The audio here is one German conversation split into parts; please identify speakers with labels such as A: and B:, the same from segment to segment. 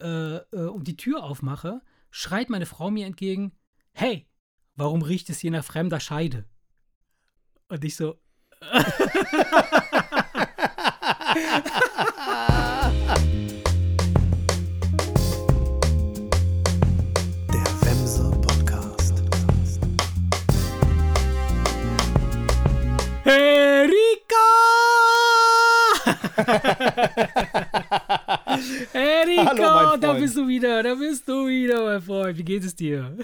A: äh, äh, und die Tür aufmache, schreit meine Frau mir entgegen: Hey, warum riecht es hier nach fremder Scheide? Und ich so.
B: Der Wemse Podcast.
A: Erika!
B: Hallo, mein
A: da bist du wieder, da bist du wieder, mein Freund. Wie geht es dir?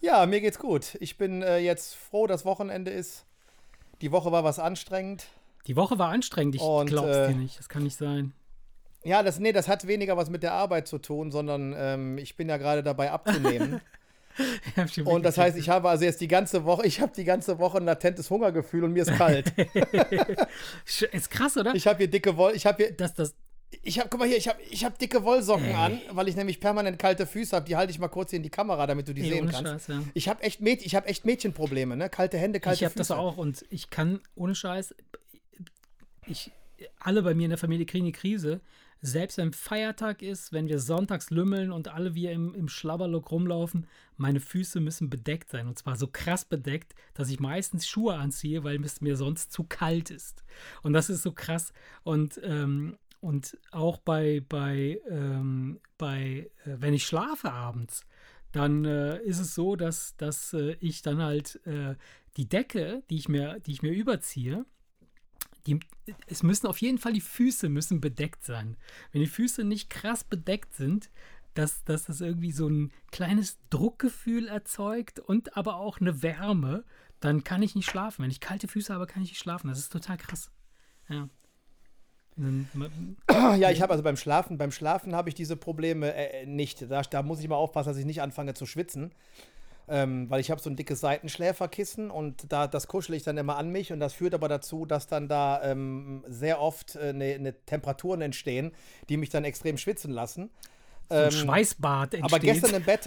B: Ja, mir geht's gut. Ich bin äh, jetzt froh, dass Wochenende ist. Die Woche war was anstrengend.
A: Die Woche war anstrengend, ich
B: Und,
A: glaub's
B: äh,
A: dir nicht. Das kann nicht sein.
B: Ja, das, nee, das hat weniger was mit der Arbeit zu tun, sondern ähm, ich bin ja gerade dabei abzunehmen. Und das heißt, ich habe also jetzt die ganze Woche, ich habe die ganze Woche ein latentes Hungergefühl und mir ist kalt.
A: Ist krass, oder?
B: Ich habe hier dicke Woll, ich habe hier,
A: dass das,
B: ich habe, guck mal hier, ich habe ich hab dicke Wollsocken
A: Ey.
B: an, weil ich nämlich permanent kalte Füße habe. Die halte ich mal kurz hier in die Kamera, damit du die
A: Nee,
B: sehen kannst.
A: Scheiß, ja.
B: Ich habe echt, Mäd ich hab echt Mädchenprobleme, ne? Kalte Hände, kalte
A: ich habe
B: Füße.
A: das auch und ich kann, ohne Scheiß, ich, alle bei mir in der Familie kriegen die Krise. Selbst wenn Feiertag ist, wenn wir sonntags lümmeln und alle wir im, im Schlabberlook rumlaufen, meine Füße müssen bedeckt sein. Und zwar so krass bedeckt, dass ich meistens Schuhe anziehe, weil es mir sonst zu kalt ist. Und das ist so krass. Und, ähm, und auch bei, bei, ähm, bei äh, wenn ich schlafe abends, dann äh, ist es so, dass, dass äh, ich dann halt äh, die Decke, die ich mir, die ich mir überziehe, die, es müssen auf jeden Fall die Füße müssen bedeckt sein. Wenn die Füße nicht krass bedeckt sind, dass, dass das irgendwie so ein kleines Druckgefühl erzeugt und aber auch eine Wärme, dann kann ich nicht schlafen. Wenn ich kalte Füße habe, kann ich nicht schlafen. Das ist total krass. Ja. Dann-
B: Ja, ich habe also beim Schlafen, beim Schlafen habe ich diese Probleme äh, nicht. Da, da muss ich mal aufpassen, dass ich nicht anfange zu schwitzen. Ähm, weil ich habe so ein dickes Seitenschläferkissen und da, das kuschel ich dann immer an mich und das führt aber dazu, dass dann da ähm, sehr oft äh, ne, ne Temperaturen entstehen, die mich dann extrem schwitzen lassen.
A: Ein
B: Ähm,
A: Schweißbad entsteht.
B: aber gestern im Bett.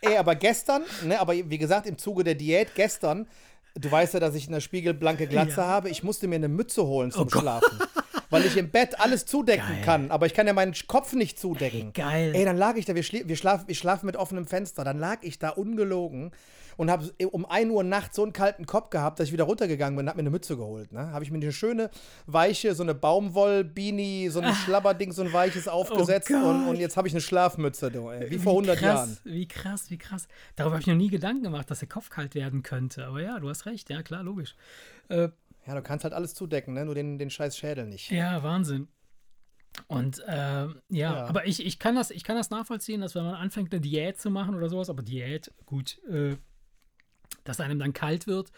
B: Ey, aber gestern, ne, aber wie gesagt, im Zuge der Diät gestern, du weißt ja, dass ich eine spiegelblanke Glatze
A: Ja.
B: habe, ich musste mir eine Mütze holen zum
A: Oh Gott.
B: Weil ich im Bett alles zudecken
A: Geil.
B: kann, aber ich kann ja meinen Kopf nicht zudecken.
A: Ey, geil.
B: Ey, dann lag ich da, wir, schlie- wir, schlafen, wir schlafen mit offenem Fenster, dann lag ich da ungelogen und habe um 1 Uhr nachts so einen kalten Kopf gehabt, dass ich wieder runtergegangen bin und habe mir eine Mütze geholt. Ne? Habe ich mir eine schöne, weiche, so eine Baumwoll-Beanie, so ein Schlabberding, so ein weiches aufgesetzt und,
A: Ah. Oh Gott.
B: und jetzt habe ich eine Schlafmütze, du, ey, wie vor 100
A: krass,
B: Jahren.
A: Wie krass, wie krass. Darüber habe ich noch nie Gedanken gemacht, dass der Kopf kalt werden könnte. Aber ja, du hast recht. Ja, klar, logisch. Äh,
B: Ja, du kannst halt alles zudecken, ne? nur den, den scheiß Schädel nicht.
A: ja, Wahnsinn. Und äh, ja,
B: Ja.
A: aber ich, ich, kann das, ich kann das nachvollziehen, dass wenn man anfängt, eine Diät zu machen oder sowas, aber Diät, gut, äh, dass einem dann kalt wird,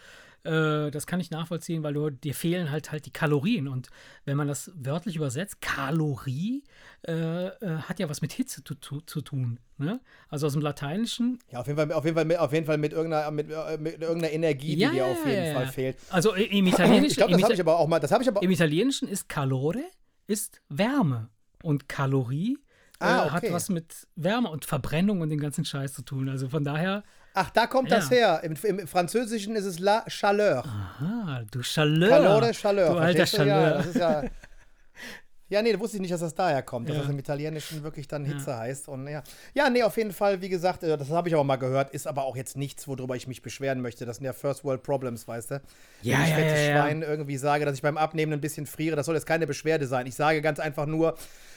A: äh, das kann ich nachvollziehen, weil du, dir fehlen halt halt die Kalorien. Und wenn man das wörtlich übersetzt, Kalorie äh, äh, hat ja was mit Hitze zu, zu, zu tun. Ne? Also aus dem Lateinischen
B: Ja, auf jeden Fall, auf jeden Fall, mit, auf jeden Fall mit, irgendeiner, mit, äh, mit irgendeiner Energie,
A: Ja,
B: die dir auf jeden
A: ja,
B: Fall
A: ja.
B: fehlt.
A: Also im Italienischen,
B: Ich glaube, das habe ich aber auch mal, das ich aber,
A: im Italienischen ist Calore ist Wärme und Kalorie
B: Ah,
A: äh, hat
B: okay.
A: was mit Wärme und Verbrennung und den ganzen Scheiß zu tun. Also von daher,
B: ach, da kommt das
A: Ja.
B: her. Im, Im Französischen ist es la chaleur.
A: ah, du Chaleur.
B: Calore, Chaleur.
A: Du alter
B: du? Ja,
A: Chaleur.
B: das ist ja. Ja, nee, da wusste ich nicht, dass das daher kommt, dass
A: Ja.
B: das im Italienischen wirklich dann Hitze heißt. Und ja. ja, nee, auf jeden Fall, wie gesagt, äh, das habe ich aber mal gehört, ist aber auch jetzt nichts, worüber ich mich beschweren möchte. Das sind ja First World Problems, weißt du?
A: Ja,
B: Wenn ich
A: ja, ja, ja.
B: Schwein irgendwie sage, dass ich beim Abnehmen ein bisschen friere, das soll jetzt keine Beschwerde sein. Ich sage ganz einfach nur,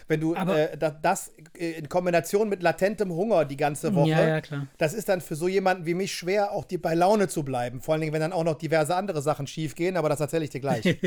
B: wenn du äh, da, das äh, in Kombination mit latentem Hunger die ganze Woche,
A: Ja, ja, klar.
B: das ist dann für so jemanden wie mich schwer, auch die bei Laune zu bleiben. Vor allen Dingen, wenn dann auch noch diverse andere Sachen schief gehen, aber das erzähle ich dir gleich.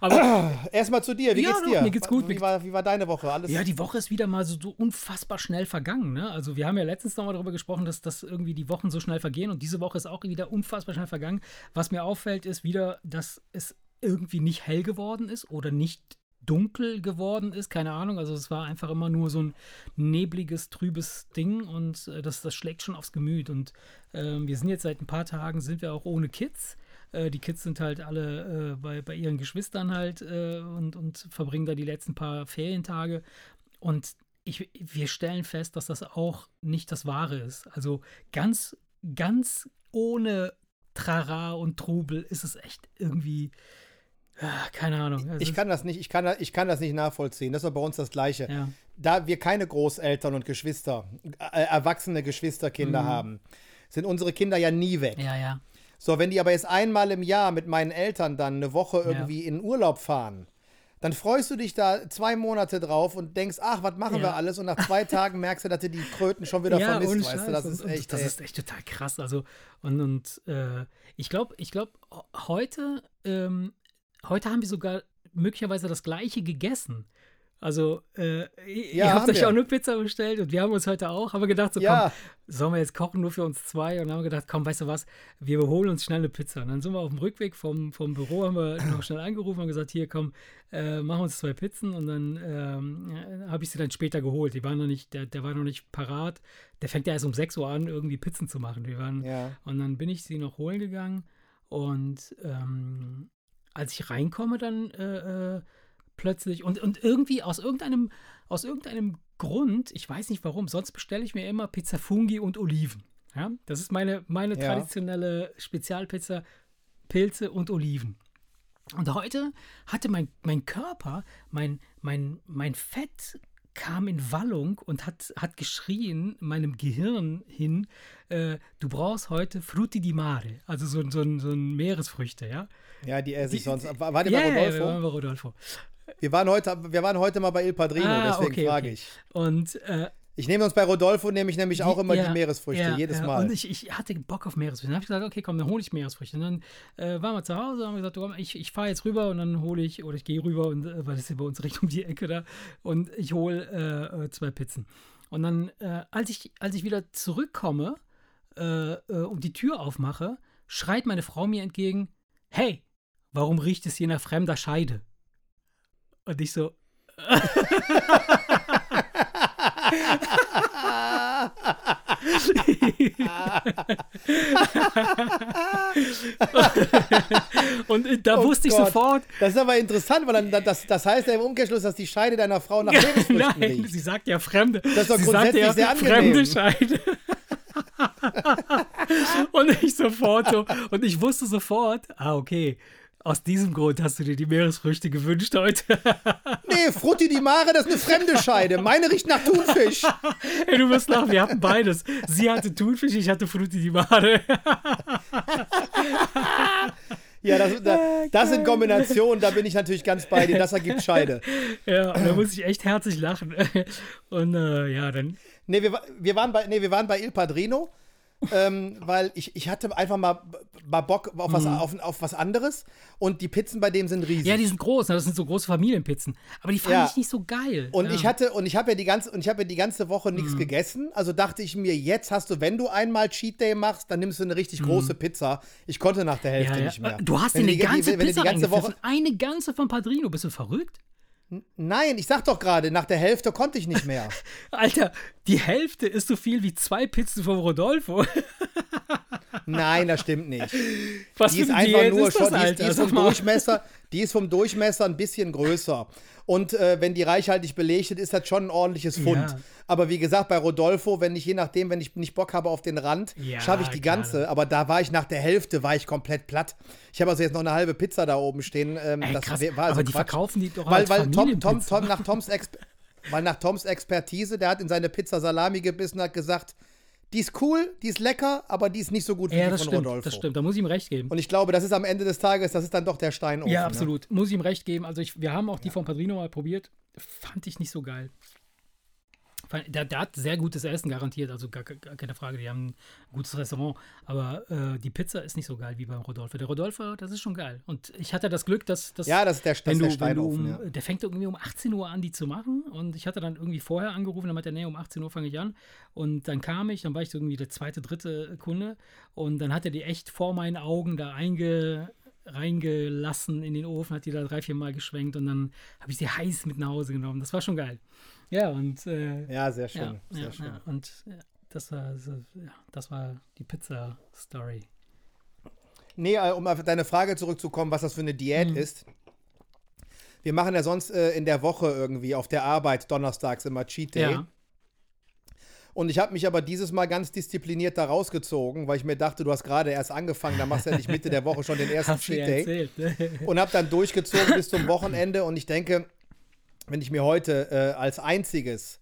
A: Aber
B: Erstmal zu dir, wie
A: Ja,
B: geht's
A: doch,
B: dir?
A: mir geht's gut,
B: Wie war, wie war deine Woche? Alles
A: ja, die Woche ist wieder mal so, so unfassbar schnell vergangen. Ne? Also wir haben ja letztens nochmal darüber gesprochen, dass, dass irgendwie die Wochen so schnell vergehen und diese Woche ist auch wieder unfassbar schnell vergangen. Was mir auffällt, ist wieder, dass es irgendwie nicht hell geworden ist oder nicht dunkel geworden ist, keine Ahnung. Also es war einfach immer nur so ein nebliges, trübes Ding und äh, das, das schlägt schon aufs Gemüt. Und ähm, wir sind jetzt seit ein paar Tagen, sind wir auch ohne Kids. Äh, die Kids sind halt alle äh, bei, bei ihren Geschwistern halt äh, und, und verbringen da die letzten paar Ferientage. Und ich, wir stellen fest, dass das auch nicht das Wahre ist. Also ganz, ganz ohne Trara und Trubel ist es echt irgendwie, ah, keine Ahnung. Also
B: Ich
A: es-
B: kann das nicht, ich kann, ich kann das nicht nachvollziehen. Das war bei uns das Gleiche.
A: ja.
B: da wir keine Großeltern und Geschwister, äh, erwachsene Geschwisterkinder
A: Mhm.
B: haben, sind unsere Kinder ja nie weg.
A: Ja, ja.
B: So, wenn die aber jetzt einmal im Jahr mit meinen Eltern dann eine Woche irgendwie in Urlaub fahren, dann freust du dich da zwei Monate drauf und denkst, ach, was machen
A: Ja.
B: wir alles? Und nach zwei Tagen merkst du, dass du die Kröten schon wieder vermisst,
A: ohne
B: weißt du? Das
A: Und-
B: ist echt.
A: das ist echt total krass. Also, und, und äh, ich glaube, ich glaube, heute, ähm, heute haben wir sogar möglicherweise das gleiche gegessen. Also, äh, ihr
B: Ja,
A: habt
B: haben
A: euch
B: wir.
A: auch eine Pizza bestellt und wir haben uns heute auch, haben wir gedacht, so
B: Ja.
A: komm, sollen wir jetzt kochen nur für uns zwei? Und dann haben wir gedacht, komm, weißt du was, wir holen uns schnell eine Pizza. Und dann sind wir auf dem Rückweg vom, vom Büro, haben wir noch schnell angerufen und gesagt, hier komm, äh, machen uns zwei Pizzen und dann ähm, äh, habe ich sie dann später geholt. Die waren noch nicht, der, der war noch nicht parat. Der fängt ja erst um 6 Uhr an, irgendwie Pizzen zu machen. Wir waren,
B: Ja.
A: Und dann bin ich sie noch holen gegangen und ähm, als ich reinkomme, dann äh, äh, plötzlich und, und irgendwie aus irgendeinem, aus irgendeinem Grund, ich weiß nicht warum, sonst bestelle ich mir immer Pizza Fungi und Oliven. Ja? Das ist meine, meine
B: Ja.
A: traditionelle Spezialpizza, Pilze und Oliven. Und heute hatte mein, mein Körper, mein, mein, mein Fett kam in Wallung und hat, hat geschrien meinem Gehirn hin, äh, du brauchst heute Frutti di Mare, also so, so, so ein Meeresfrüchte, ja?
B: Ja, die esse ich sonst. War, war die
A: ja,
B: bei
A: ja, wir
B: Rodolfo?
A: waren bei Rodolfo.
B: wir, waren heute, wir waren heute mal bei Il Padrino,
A: Ah,
B: deswegen
A: okay,
B: frage
A: okay.
B: ich.
A: Und äh,
B: Ich nehme uns bei Rodolfo, nehme ich nämlich auch immer
A: ja,
B: die Meeresfrüchte,
A: ja,
B: jedes
A: ja.
B: Mal.
A: Und ich, ich hatte Bock auf Meeresfrüchte. Dann habe ich gesagt, okay, komm, dann hole ich Meeresfrüchte. Und dann äh, waren wir zu Hause und haben gesagt, komm, ich, ich fahre jetzt rüber und dann hole ich, oder ich gehe rüber, und, äh, weil das ist ja bei uns Richtung die Ecke da, und ich hole äh, äh, zwei Pizzen. Und dann, äh, als, ich, als ich wieder zurückkomme äh, und die Tür aufmache, schreit meine Frau mir entgegen, hey, warum riecht es hier nach fremder Scheide? Und ich so, und da
B: Oh
A: wusste ich
B: Gott.
A: sofort,
B: Das ist aber interessant, weil dann, das, das heißt ja im Umkehrschluss, dass die Scheide deiner Frau nach Meeresfrüchten
A: Nein,
B: riecht.
A: sie sagt ja Fremde.
B: ist doch
A: sie sagt
B: grundsätzlich
A: ja
B: sehr angenehm.
A: Fremde Scheide. und ich sofort so, und ich wusste sofort, ah, okay, aus diesem Grund hast du dir die Meeresfrüchte gewünscht heute.
B: Nee, Frutti di Mare, das ist eine fremde Scheide. Meine riecht nach Thunfisch.
A: Ey, du wirst lachen, wir hatten beides. Sie hatte Thunfisch, ich hatte Frutti di Mare.
B: Ja, das, das, das sind Kombinationen, da bin ich natürlich ganz bei dir. Das ergibt Scheide.
A: ja, da muss ich echt herzlich lachen. Und äh, ja, dann
B: Nee, wir, wir, waren bei, nee, wir waren bei Il Padrino, ähm, weil ich, ich hatte einfach mal, mal Bock auf was, auf, auf was anderes und die Pizzen bei dem sind riesig.
A: Mhm. Ja, die sind groß, ne? das sind so große Familienpizzen. Aber die fand
B: Ja.
A: ich nicht so geil.
B: Und
A: ja. Mhm.
B: ich hatte und ich habe ja die ganze und ich habe ja die ganze Woche nichts gegessen. Also dachte ich mir, jetzt hast du, wenn du einmal Cheat Day machst, dann nimmst du eine richtig große Pizza. Ich konnte nach der Hälfte
A: Mhm. ja,
B: nicht mehr.
A: Du hast dir eine
B: die-
A: ganze
B: du
A: Pizza
B: die ganze Woche.
A: Eine ganze von Padrino. Bist du verrückt?
B: Nein, ich sag doch gerade, nach der Hälfte konnte ich nicht mehr.
A: Alter, die Hälfte ist so viel wie zwei Pizzen von Rodolfo.
B: Nein, das stimmt nicht.
A: Was
B: Die ist einfach
A: Diät
B: nur
A: ist
B: schon,
A: das,
B: die ist, die
A: Alter?
B: ist
A: Sag
B: vom
A: mal.
B: Durchmesser, die ist vom Durchmesser ein bisschen größer. Und äh, wenn die reichhaltig belegt ist, ist das schon ein ordentliches Pfund.
A: Ja.
B: Aber wie gesagt, bei Rodolfo, wenn ich je nachdem, wenn ich nicht Bock habe auf den Rand,
A: Ja,
B: schaffe ich die
A: klar.
B: ganze. Aber da war ich nach der Hälfte, war ich komplett platt. Ich habe also jetzt noch eine halbe Pizza da oben stehen. Ähm,
A: Ey,
B: das
A: krass.
B: war also
A: Aber die
B: Quatsch.
A: verkaufen die doch
B: weil, weil Tom, Tom. Tom nach Toms Exp weil nach Toms Expertise, der hat in seine Pizza Salami gebissen und hat gesagt, die ist cool, die ist lecker, aber die ist nicht so gut wie
A: Ja,
B: die
A: das
B: von
A: stimmt,
B: Rodolfo.
A: das stimmt. Da muss ich ihm recht geben.
B: Und ich glaube, das ist am Ende des Tages, das ist dann doch der Steinofen.
A: ja,
B: ne?
A: absolut. Muss ich ihm recht geben. Also ich, wir haben auch die von Padrino mal probiert. Fand ich nicht so geil. Der, der hat sehr gutes Essen garantiert, also gar, gar keine Frage. Die haben ein gutes Restaurant, aber äh, die Pizza ist nicht so geil wie beim Rodolfo. Der Rodolfo, das ist schon geil. Und ich hatte das Glück, dass, dass
B: Ja, das ist der, das
A: wenn du,
B: der
A: wenn du um,
B: ja.
A: der fängt irgendwie um 18 Uhr an, die zu machen. Und ich hatte dann irgendwie vorher angerufen, dann meinte er, nee, um 18 Uhr fange ich an. Und dann kam ich, dann war ich so irgendwie der zweite, dritte Kunde. Und dann hat er die echt vor meinen Augen da einge, reingelassen in den Ofen, hat die da drei, vier Mal geschwenkt und dann habe ich sie heiß mit nach Hause genommen. Das war schon geil. Ja, und äh,
B: ja, sehr schön.
A: ja,
B: sehr
A: ja,
B: schön.
A: ja. Und ja, das war, das war die Pizza-Story.
B: Nee, äh, um auf deine Frage zurückzukommen, was das für eine Diät
A: Mhm.
B: ist. Wir machen ja sonst äh, in der Woche irgendwie auf der Arbeit donnerstags immer Cheat Day.
A: Ja.
B: Und ich habe mich aber dieses Mal ganz diszipliniert da rausgezogen, weil ich mir dachte, du hast gerade erst angefangen, da machst du ja nicht Mitte der Woche schon den ersten Cheat Day.
A: erzählt. ne?
B: Und habe dann durchgezogen bis zum Wochenende und ich denke, wenn ich mir heute äh, als einziges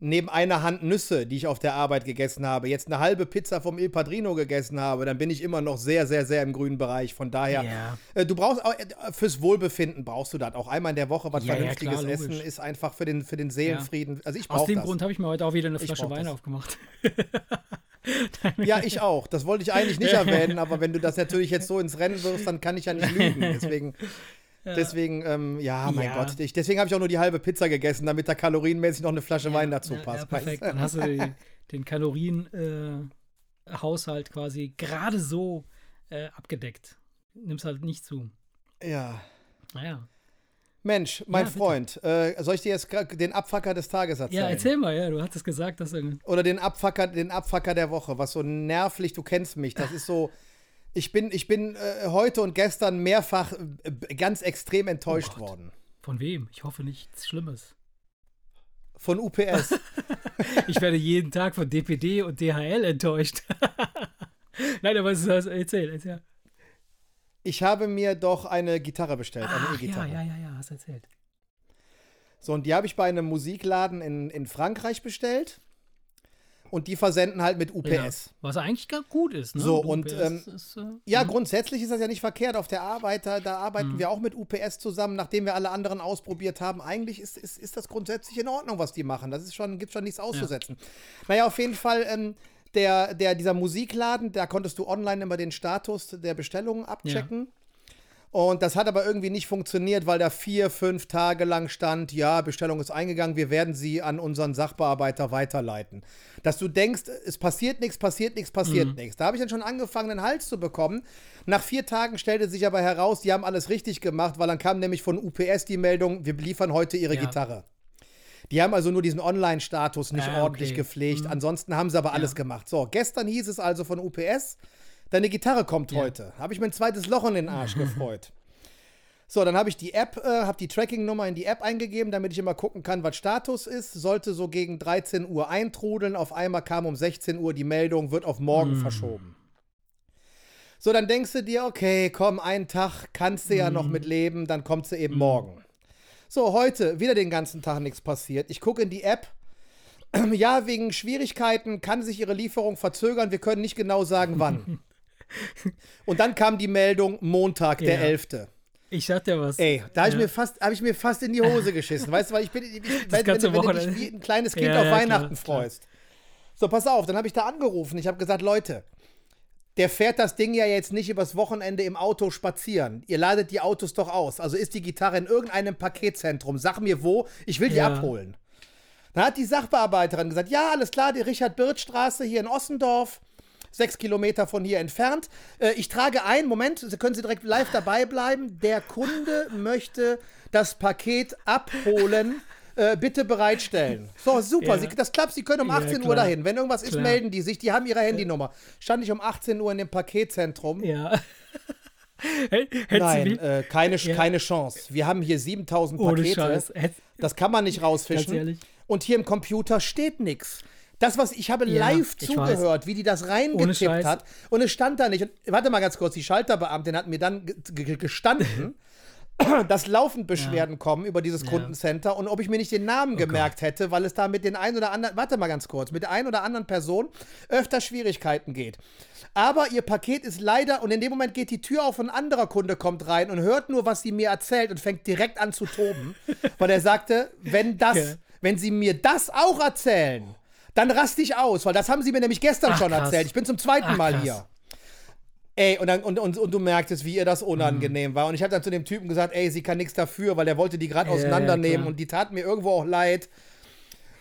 B: neben einer Hand Nüsse, die ich auf der Arbeit gegessen habe, jetzt eine halbe Pizza vom Il Padrino gegessen habe, dann bin ich immer noch sehr, sehr, sehr im grünen Bereich. Von daher,
A: Ja.
B: äh, du brauchst auch, äh, fürs Wohlbefinden brauchst du das. Auch einmal in der Woche was
A: Ja, ja,
B: Vernünftiges
A: klar,
B: essen
A: logisch.
B: ist einfach für den, für den Seelenfrieden. Also ich
A: Aus dem
B: das.
A: Grund habe ich mir heute auch wieder eine Flasche Wein
B: das.
A: aufgemacht.
B: Ja, ich auch. Das wollte ich eigentlich nicht erwähnen, aber wenn du das natürlich jetzt so ins Rennen wirfst, dann kann ich ja nicht lügen. Deswegen, deswegen, ähm, ja, mein
A: Ja.
B: Gott. Ich, deswegen habe ich auch nur die halbe Pizza gegessen, damit da kalorienmäßig noch eine Flasche Wein dazu
A: ja,
B: passt.
A: Ja, perfekt. Dann hast du die, den Kalorien-Haushalt quasi gerade so äh, abgedeckt. Nimmst halt nicht zu.
B: Ja.
A: Naja.
B: Mensch, mein
A: Ja.
B: Freund, äh, soll ich dir jetzt den Abfacker des Tages erzählen?
A: Ja, erzähl mal, ja, du hattest gesagt, dass irgendwie.
B: Oder den Abfacker, den Abfacker der Woche, was so nervlich, du kennst mich. Das ist so. Ich bin, ich bin äh, heute und gestern mehrfach äh, ganz extrem enttäuscht
A: Oh
B: worden.
A: Von wem? Ich hoffe nichts Schlimmes.
B: Von UPS.
A: Ich werde jeden Tag von DPD und DHL enttäuscht. Nein, aber es ist erzähl, erzähl.
B: ich habe mir doch eine Gitarre bestellt, eine
A: Ach, ja,
B: E-Gitarre.
A: ja, ja, ja, hast erzählt.
B: So, und die habe ich bei einem Musikladen in, in Frankreich bestellt. Und die versenden halt mit UPS.
A: Ja, was eigentlich ganz gut ist, ne?
B: So, und,
A: UPS
B: ähm,
A: ist, äh,
B: Ja,
A: mhm.
B: grundsätzlich ist das ja nicht verkehrt. Auf der Arbeit, da, da arbeiten
A: Mhm.
B: wir auch mit UPS zusammen, nachdem wir alle anderen ausprobiert haben. Eigentlich ist, ist, ist das grundsätzlich in Ordnung, was die machen. Das ist schon, gibt schon nichts auszusetzen. Naja, auf jeden Fall, ähm, der, der, dieser Musikladen, da konntest du online immer den Status der Bestellungen abchecken. Und das hat aber irgendwie nicht funktioniert, weil da vier, fünf Tage lang stand, ja, Bestellung ist eingegangen, wir werden sie an unseren Sachbearbeiter weiterleiten. Dass du denkst, es passiert nichts, passiert nichts, passiert nichts. Da habe ich dann schon angefangen, den Hals zu bekommen. Nach vier Tagen stellte sich aber heraus, die haben alles richtig gemacht, weil dann kam nämlich von UPS die Meldung, wir liefern heute ihre
A: Ja.
B: Gitarre. Die haben also nur diesen Online-Status nicht
A: Ah,
B: ordentlich
A: okay.
B: gepflegt. Ansonsten haben sie aber alles gemacht. So, gestern hieß es also von UPS, deine Gitarre kommt heute. Habe ich mir ein zweites Loch in den Arsch gefreut. So, dann habe ich die App, äh, habe die Tracking-Nummer in die App eingegeben, damit ich immer gucken kann, was Status ist. Sollte so gegen 13 Uhr eintrudeln. Auf einmal kam um 16 Uhr die Meldung, wird auf morgen verschoben. So, dann denkst du dir, okay, komm, einen Tag kannst du ja noch mit leben, dann kommt sie eben morgen. So, heute wieder den ganzen Tag nichts passiert. Ich gucke in die App. Ja, wegen Schwierigkeiten kann sich ihre Lieferung verzögern. Wir können nicht genau sagen, wann. Und dann kam die Meldung Montag, der
A: Ja.
B: 11.
A: Ich sag dir was.
B: Ey, da habe ich,
A: Ja.
B: mir fast- hab ich mir fast in die Hose geschissen. Weißt du, weil ich bin, ich, wenn, wenn,
A: ganze
B: wenn du dich
A: Wochenende.
B: wie ein kleines Kind
A: Ja,
B: auf
A: ja,
B: Weihnachten
A: klar, klar.
B: freust. So, pass auf, dann habe ich da angerufen. Ich habe gesagt, Leute, der fährt das Ding ja jetzt nicht übers Wochenende im Auto spazieren. Ihr ladet die Autos doch aus. Also ist die Gitarre in irgendeinem Paketzentrum. Sag mir wo, ich will die abholen. Dann hat die Sachbearbeiterin gesagt, ja, alles klar, die Richard-Birth-Straße hier in Ossendorf, sechs Kilometer von hier entfernt. Äh, ich trage ein, Moment, Sie können Sie direkt live dabei bleiben. Der Kunde möchte das Paket abholen. Äh, bitte bereitstellen. So, super,
A: Ja.
B: Sie, das klappt, Sie können um
A: Ja,
B: 18 Uhr
A: klar.
B: dahin. Wenn irgendwas ist,
A: Klar.
B: melden die sich, die haben ihre Handynummer. Stand ich um 18 Uhr in dem Paketzentrum.
A: Ja.
B: Nein, äh, keine,
A: Ja.
B: keine Chance. Wir haben hier 7000
A: Ohne
B: Pakete. Das kann man nicht rausfischen. Und hier im Computer steht nichts. Das, was ich habe
A: Ja,
B: live
A: ich
B: zugehört, wie die das reingetippt hat. Und es stand da nicht. Und, warte mal ganz kurz, die Schalterbeamtin hat mir dann ge- ge- gestanden, dass laufend Beschwerden kommen über dieses
A: Ja.
B: Kundencenter und ob ich mir nicht den Namen
A: Oh
B: gemerkt hätte, weil es da mit den ein oder anderen, warte mal ganz kurz, mit der ein oder anderen Person öfter Schwierigkeiten geht. Aber ihr Paket ist leider, und in dem Moment geht die Tür auf und ein anderer Kunde kommt rein und hört nur, was sie mir erzählt und fängt direkt an zu toben, weil er sagte, wenn das,
A: Ja.
B: wenn sie mir das auch erzählen, dann raste ich aus, weil das haben sie mir nämlich gestern
A: Ach,
B: schon erzählt. Ich bin zum zweiten
A: Ach,
B: Mal
A: krass.
B: hier. Ey, und, dann, und, und, und du merktest, wie ihr das
A: Mhm.
B: unangenehm war. Und ich habe dann zu dem Typen gesagt, ey, sie kann nichts dafür, weil er wollte die gerade
A: Ja, ja,
B: auseinandernehmen.
A: klar.
B: und die tat mir irgendwo auch leid.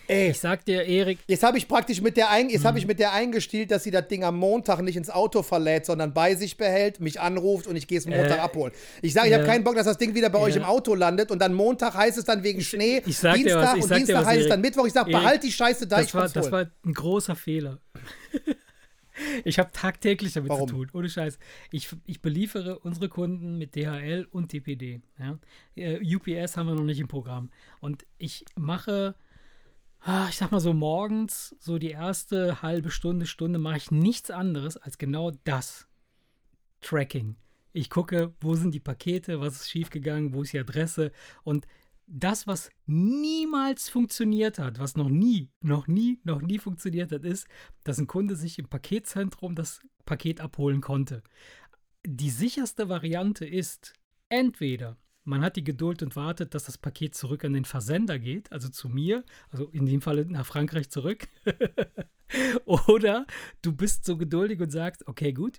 B: Ey,
A: Ich sag dir, Erik,
B: jetzt habe ich praktisch mit der, ein, jetzt
A: Mhm.
B: ich mit der eingestielt, dass sie das Ding am Montag nicht ins Auto verlädt, sondern bei sich behält, mich anruft und ich gehe es Montag
A: Äh,
B: abholen. Ich sage, ich habe
A: ja.
B: keinen Bock, dass das Ding wieder bei euch
A: Ja.
B: im Auto landet und dann Montag heißt es dann wegen Schnee,
A: ich sag dir
B: Dienstag
A: was, ich
B: und Dienstag
A: was,
B: heißt es dann Mittwoch. Ich sage, behalt die Scheiße da, ich
A: das war,
B: komm's
A: das
B: holen.
A: war ein großer Fehler. ich habe tagtäglich damit
B: Warum?
A: zu tun, ohne Scheiß. Ich, ich beliefere unsere Kunden mit DHL und DPD. Ja? Äh, UPS haben wir noch nicht im Programm. Und ich mache, ich sag mal so morgens, so die erste halbe Stunde, Stunde, mache ich nichts anderes als genau das. Tracking. Ich gucke, wo sind die Pakete, was ist schiefgegangen, wo ist die Adresse und das, was niemals funktioniert hat, was noch nie, noch nie, noch nie funktioniert hat, ist, dass ein Kunde sich im Paketzentrum das Paket abholen konnte. Die sicherste Variante ist, entweder man hat die Geduld und wartet, dass das Paket zurück an den Versender geht, also zu mir, also in dem Fall nach Frankreich zurück. Oder du bist so geduldig und sagst, okay, gut,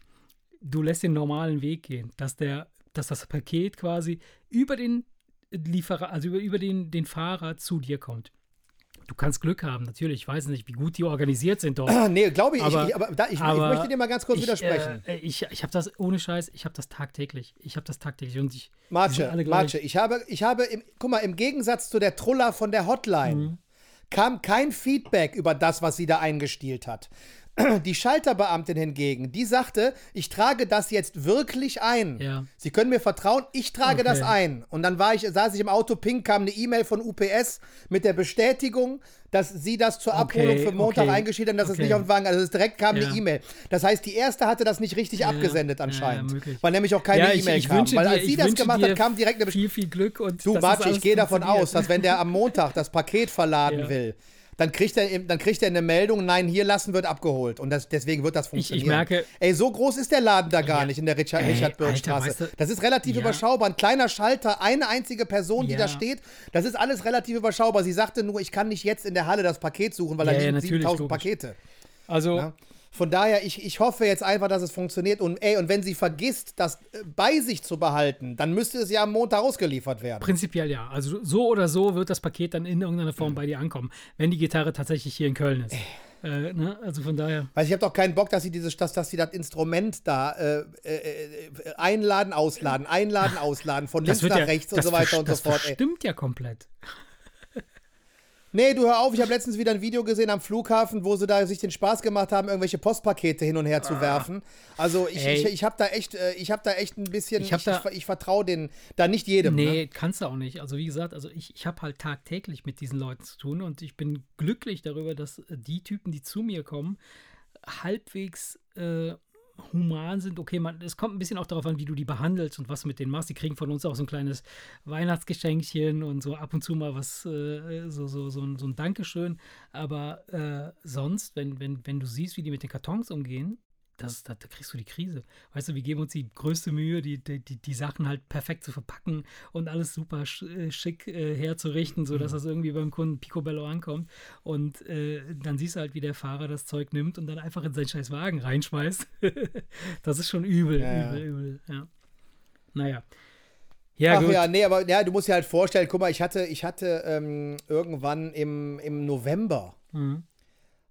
A: du lässt den normalen Weg gehen, dass der, dass das Paket quasi über den Lieferer, also über, über den, den Fahrer zu dir kommt. Du kannst Glück haben, natürlich. Ich weiß nicht, wie gut die organisiert sind dort.
B: Ah, nee, glaube ich.
A: Aber-
B: ich, aber da, ich,
A: aber
B: ich möchte dir mal ganz kurz
A: ich,
B: widersprechen.
A: Äh, ich ich habe das, ohne Scheiß, ich habe das tagtäglich. Ich habe das tagtäglich und ich.
B: Marce,
A: alle.
B: Marce, ich habe, ich habe, im, guck mal, im Gegensatz zu der Trulla von der Hotline
A: Mhm.
B: kam kein Feedback über das, was sie da eingestielt hat. Die Schalterbeamtin hingegen, die sagte, ich trage das jetzt wirklich ein.
A: Ja.
B: Sie können mir vertrauen, ich trage das
A: Okay.
B: ein. Und dann war ich, saß ich im Auto, ping, kam eine E-Mail von UPS mit der Bestätigung, dass sie das zur
A: Okay,
B: Abholung für Montag
A: okay,
B: eingeschrieben haben, dass es
A: okay.
B: nicht auf den Wagen, also es direkt kam
A: Ja.
B: eine E-Mail. Das heißt, die erste hatte das nicht richtig abgesendet
A: ja,
B: anscheinend,
A: möglich.
B: weil nämlich auch keine
A: Ja,
B: E-Mail
A: ich
B: kam. Weil
A: dir,
B: als sie
A: ich
B: das gemacht
A: dir
B: hat, kam direkt eine Bestätigung.
A: viel, viel Glück und
B: Du,
A: das
B: Marci, ich gehe davon aus, dass wenn der am Montag das Paket verladen
A: Ja.
B: will, dann kriegt, er, dann kriegt er eine Meldung, nein, hier lassen wird abgeholt. Und das, deswegen wird das
A: ich
B: funktionieren.
A: merke-
B: Ey, so groß ist der Laden da gar
A: Ja.
B: nicht in der Richard,
A: Ey,
B: Richard Birch Straße.
A: weißt du-
B: das ist relativ
A: Ja.
B: überschaubar. Ein kleiner Schalter, eine einzige Person, die
A: Ja.
B: da steht. Das ist alles relativ überschaubar. Sie sagte nur, ich kann nicht jetzt in der Halle das Paket suchen, weil da liegen
A: natürlich,
B: 7000
A: logisch.
B: Pakete.
A: Also,
B: Ja? Von daher, ich, ich hoffe jetzt einfach, dass es funktioniert. Und ey, und wenn sie vergisst, das äh, bei sich zu behalten, dann müsste es ja am Montag ausgeliefert werden.
A: prinzipiell ja. Also, so oder so wird das Paket dann in irgendeiner Form bei dir ankommen, wenn die Gitarre tatsächlich hier in Köln ist. Äh, ne? Also von daher.
B: Weil ich habe doch keinen Bock, dass sie dieses, dass, dass sie das Instrument da äh, äh, äh, einladen, ausladen, einladen, ausladen, von links nach
A: ja,
B: rechts und
A: das
B: so weiter und so
A: das
B: fort. Ey.
A: stimmt ja komplett.
B: Nee, du hör auf, ich habe letztens wieder ein Video gesehen am Flughafen, wo sie da sich den Spaß gemacht haben, irgendwelche Postpakete hin und her zu werfen. Also ich,
A: Ey.
B: ich, ich habe da echt, äh, ich habe da echt ein bisschen,
A: Ich
B: ich, ich, vertraue den da nicht jedem.
A: Nee,
B: Ne?
A: kannst du auch nicht. Also wie gesagt, also ich, ich habe halt tagtäglich mit diesen Leuten zu tun und ich bin glücklich darüber, dass äh, die Typen, die zu mir kommen, halbwegs äh, human sind. Okay, man, es kommt ein bisschen auch darauf an, wie du die behandelst und was mit denen machst. Die kriegen von uns auch so ein kleines Weihnachtsgeschenkchen und so ab und zu mal was, äh, so, so, so, ein, so ein Dankeschön. Aber äh, sonst, wenn, wenn, wenn du siehst, wie die mit den Kartons umgehen, das, da, da kriegst du die Krise. Weißt du, wir geben uns die größte Mühe, die, die, die, Sachen halt perfekt zu verpacken und alles super äh, schick äh, herzurichten, sodass das irgendwie beim Kunden picobello ankommt. Und äh, dann siehst du halt, wie der Fahrer das Zeug nimmt und dann einfach in seinen scheiß Wagen reinschmeißt. das ist schon übel,
B: ja.
A: übel, übel. Ja. Naja. Ja,
B: Ach
A: gut.
B: ja, nee, aber ja, du musst dir halt vorstellen, guck mal, ich hatte, ich hatte ähm, irgendwann im, im November
A: Mhm.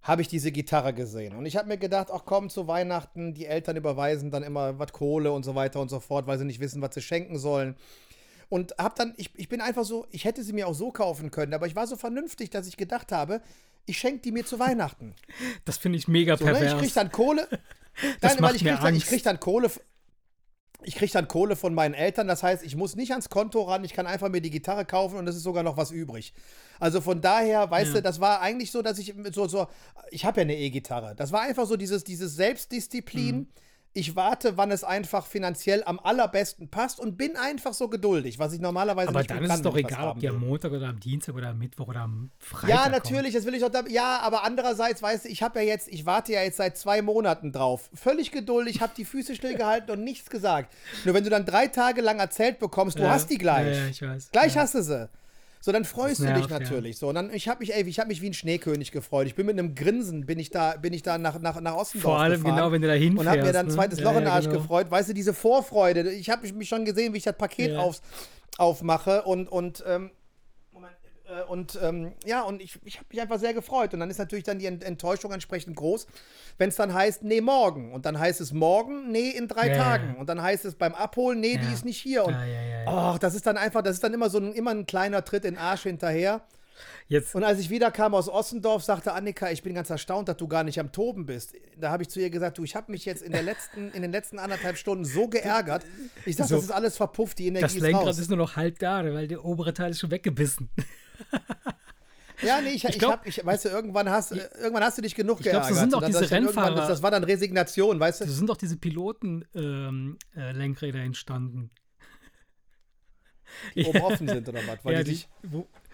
B: Habe ich diese Gitarre gesehen. Und ich habe mir gedacht, ach komm, zu Weihnachten, die Eltern überweisen dann immer was Kohle und so weiter und so fort, weil sie nicht wissen, was sie schenken sollen. Und hab dann, ich, ich bin einfach so, ich hätte sie mir auch so kaufen können, aber ich war so vernünftig, dass ich gedacht habe, ich schenke die mir zu Weihnachten.
A: Das finde ich mega
B: So, ne?
A: pervers.
B: Ich krieg dann Kohle.
A: Das
B: Nein,
A: macht
B: weil ich
A: mir
B: krieg, dann, ich
A: Angst.
B: krieg dann Kohle. Ich krieg dann Kohle von meinen Eltern. Das heißt, ich muss nicht ans Konto ran. Ich kann einfach mir die Gitarre kaufen und es ist sogar noch was übrig. Also von daher, weißt
A: Ja.
B: du, das war eigentlich so, dass ich so, so, ich habe ja eine E-Gitarre. Das war einfach so dieses, dieses Selbstdisziplin.
A: Mhm.
B: Ich warte, wann es einfach finanziell am allerbesten passt und bin einfach so geduldig, was ich normalerweise
A: aber
B: nicht
A: dann
B: gut
A: ist
B: kann,
A: es doch egal, ob die am. Montag oder am Dienstag oder am Mittwoch oder am Freitag
B: Ja, natürlich, das will ich auch. Da, ja, aber andererseits, weißt du, ich habe ja jetzt, ich warte ja jetzt seit zwei Monaten drauf. Völlig geduldig, habe die Füße stillgehalten und nichts gesagt. Nur wenn du dann drei Tage lang erzählt bekommst, du
A: Ja,
B: hast die gleich.
A: Ja, ja, ich weiß.
B: Gleich hast du sie. So, dann freust
A: Das
B: du dich
A: ja.
B: natürlich. So, und dann, ich habe mich, ey, ich habe mich wie ein Schneekönig gefreut. Ich bin mit einem Grinsen, bin ich da, bin ich da nach, nach, nach Ostendorf
A: Vor allem genau, wenn du da hinfährst.
B: Und habe mir dann ein
A: ne?
B: zweites
A: Ja,
B: Loch in den
A: ja,
B: Arsch
A: genau.
B: gefreut. Weißt du, diese Vorfreude. Ich habe mich schon gesehen, wie ich das Paket
A: Ja.
B: aufs, aufmache und, und, ähm, äh, und ähm, ja, und ich, ich habe mich einfach sehr gefreut. Und dann ist natürlich dann die Ent- Enttäuschung entsprechend groß, wenn es dann heißt, nee, morgen. Und dann heißt es morgen, nee, in drei
A: Ja,
B: Tagen.
A: ja.
B: Und dann heißt es beim Abholen, nee, die
A: Ja.
B: ist nicht hier. Und
A: Ja,
B: ach, das ist dann einfach, das ist dann immer so ein, immer ein kleiner Tritt in den Arsch hinterher.
A: Jetzt,
B: Und als ich wiederkam aus Ossendorf, sagte Annika, ich bin ganz erstaunt, dass du gar nicht am Toben bist. Da habe ich zu ihr gesagt, du, ich habe mich jetzt in, der letzten, in den letzten anderthalb Stunden so geärgert. Ich sag,
A: So.
B: das ist alles verpufft, die Energie
A: das
B: ist
A: Lenkrad
B: raus.
A: ist nur noch halb da, weil der obere Teil ist schon weggebissen.
B: Ja, nee, ich, ich,
A: glaub-
B: hab, ich weißt du, irgendwann hast, irgendwann hast du dich genug
A: Ich glaub, so
B: geärgert.
A: sind auch diese
B: ich
A: Rennfahrer-
B: Das, das war dann Resignation, weißt du?
A: So sind doch diese Piloten-Lenkräder entstanden.
B: die oben offen sind oder was? Weil,
A: Ja,
B: die
A: die-
B: sich,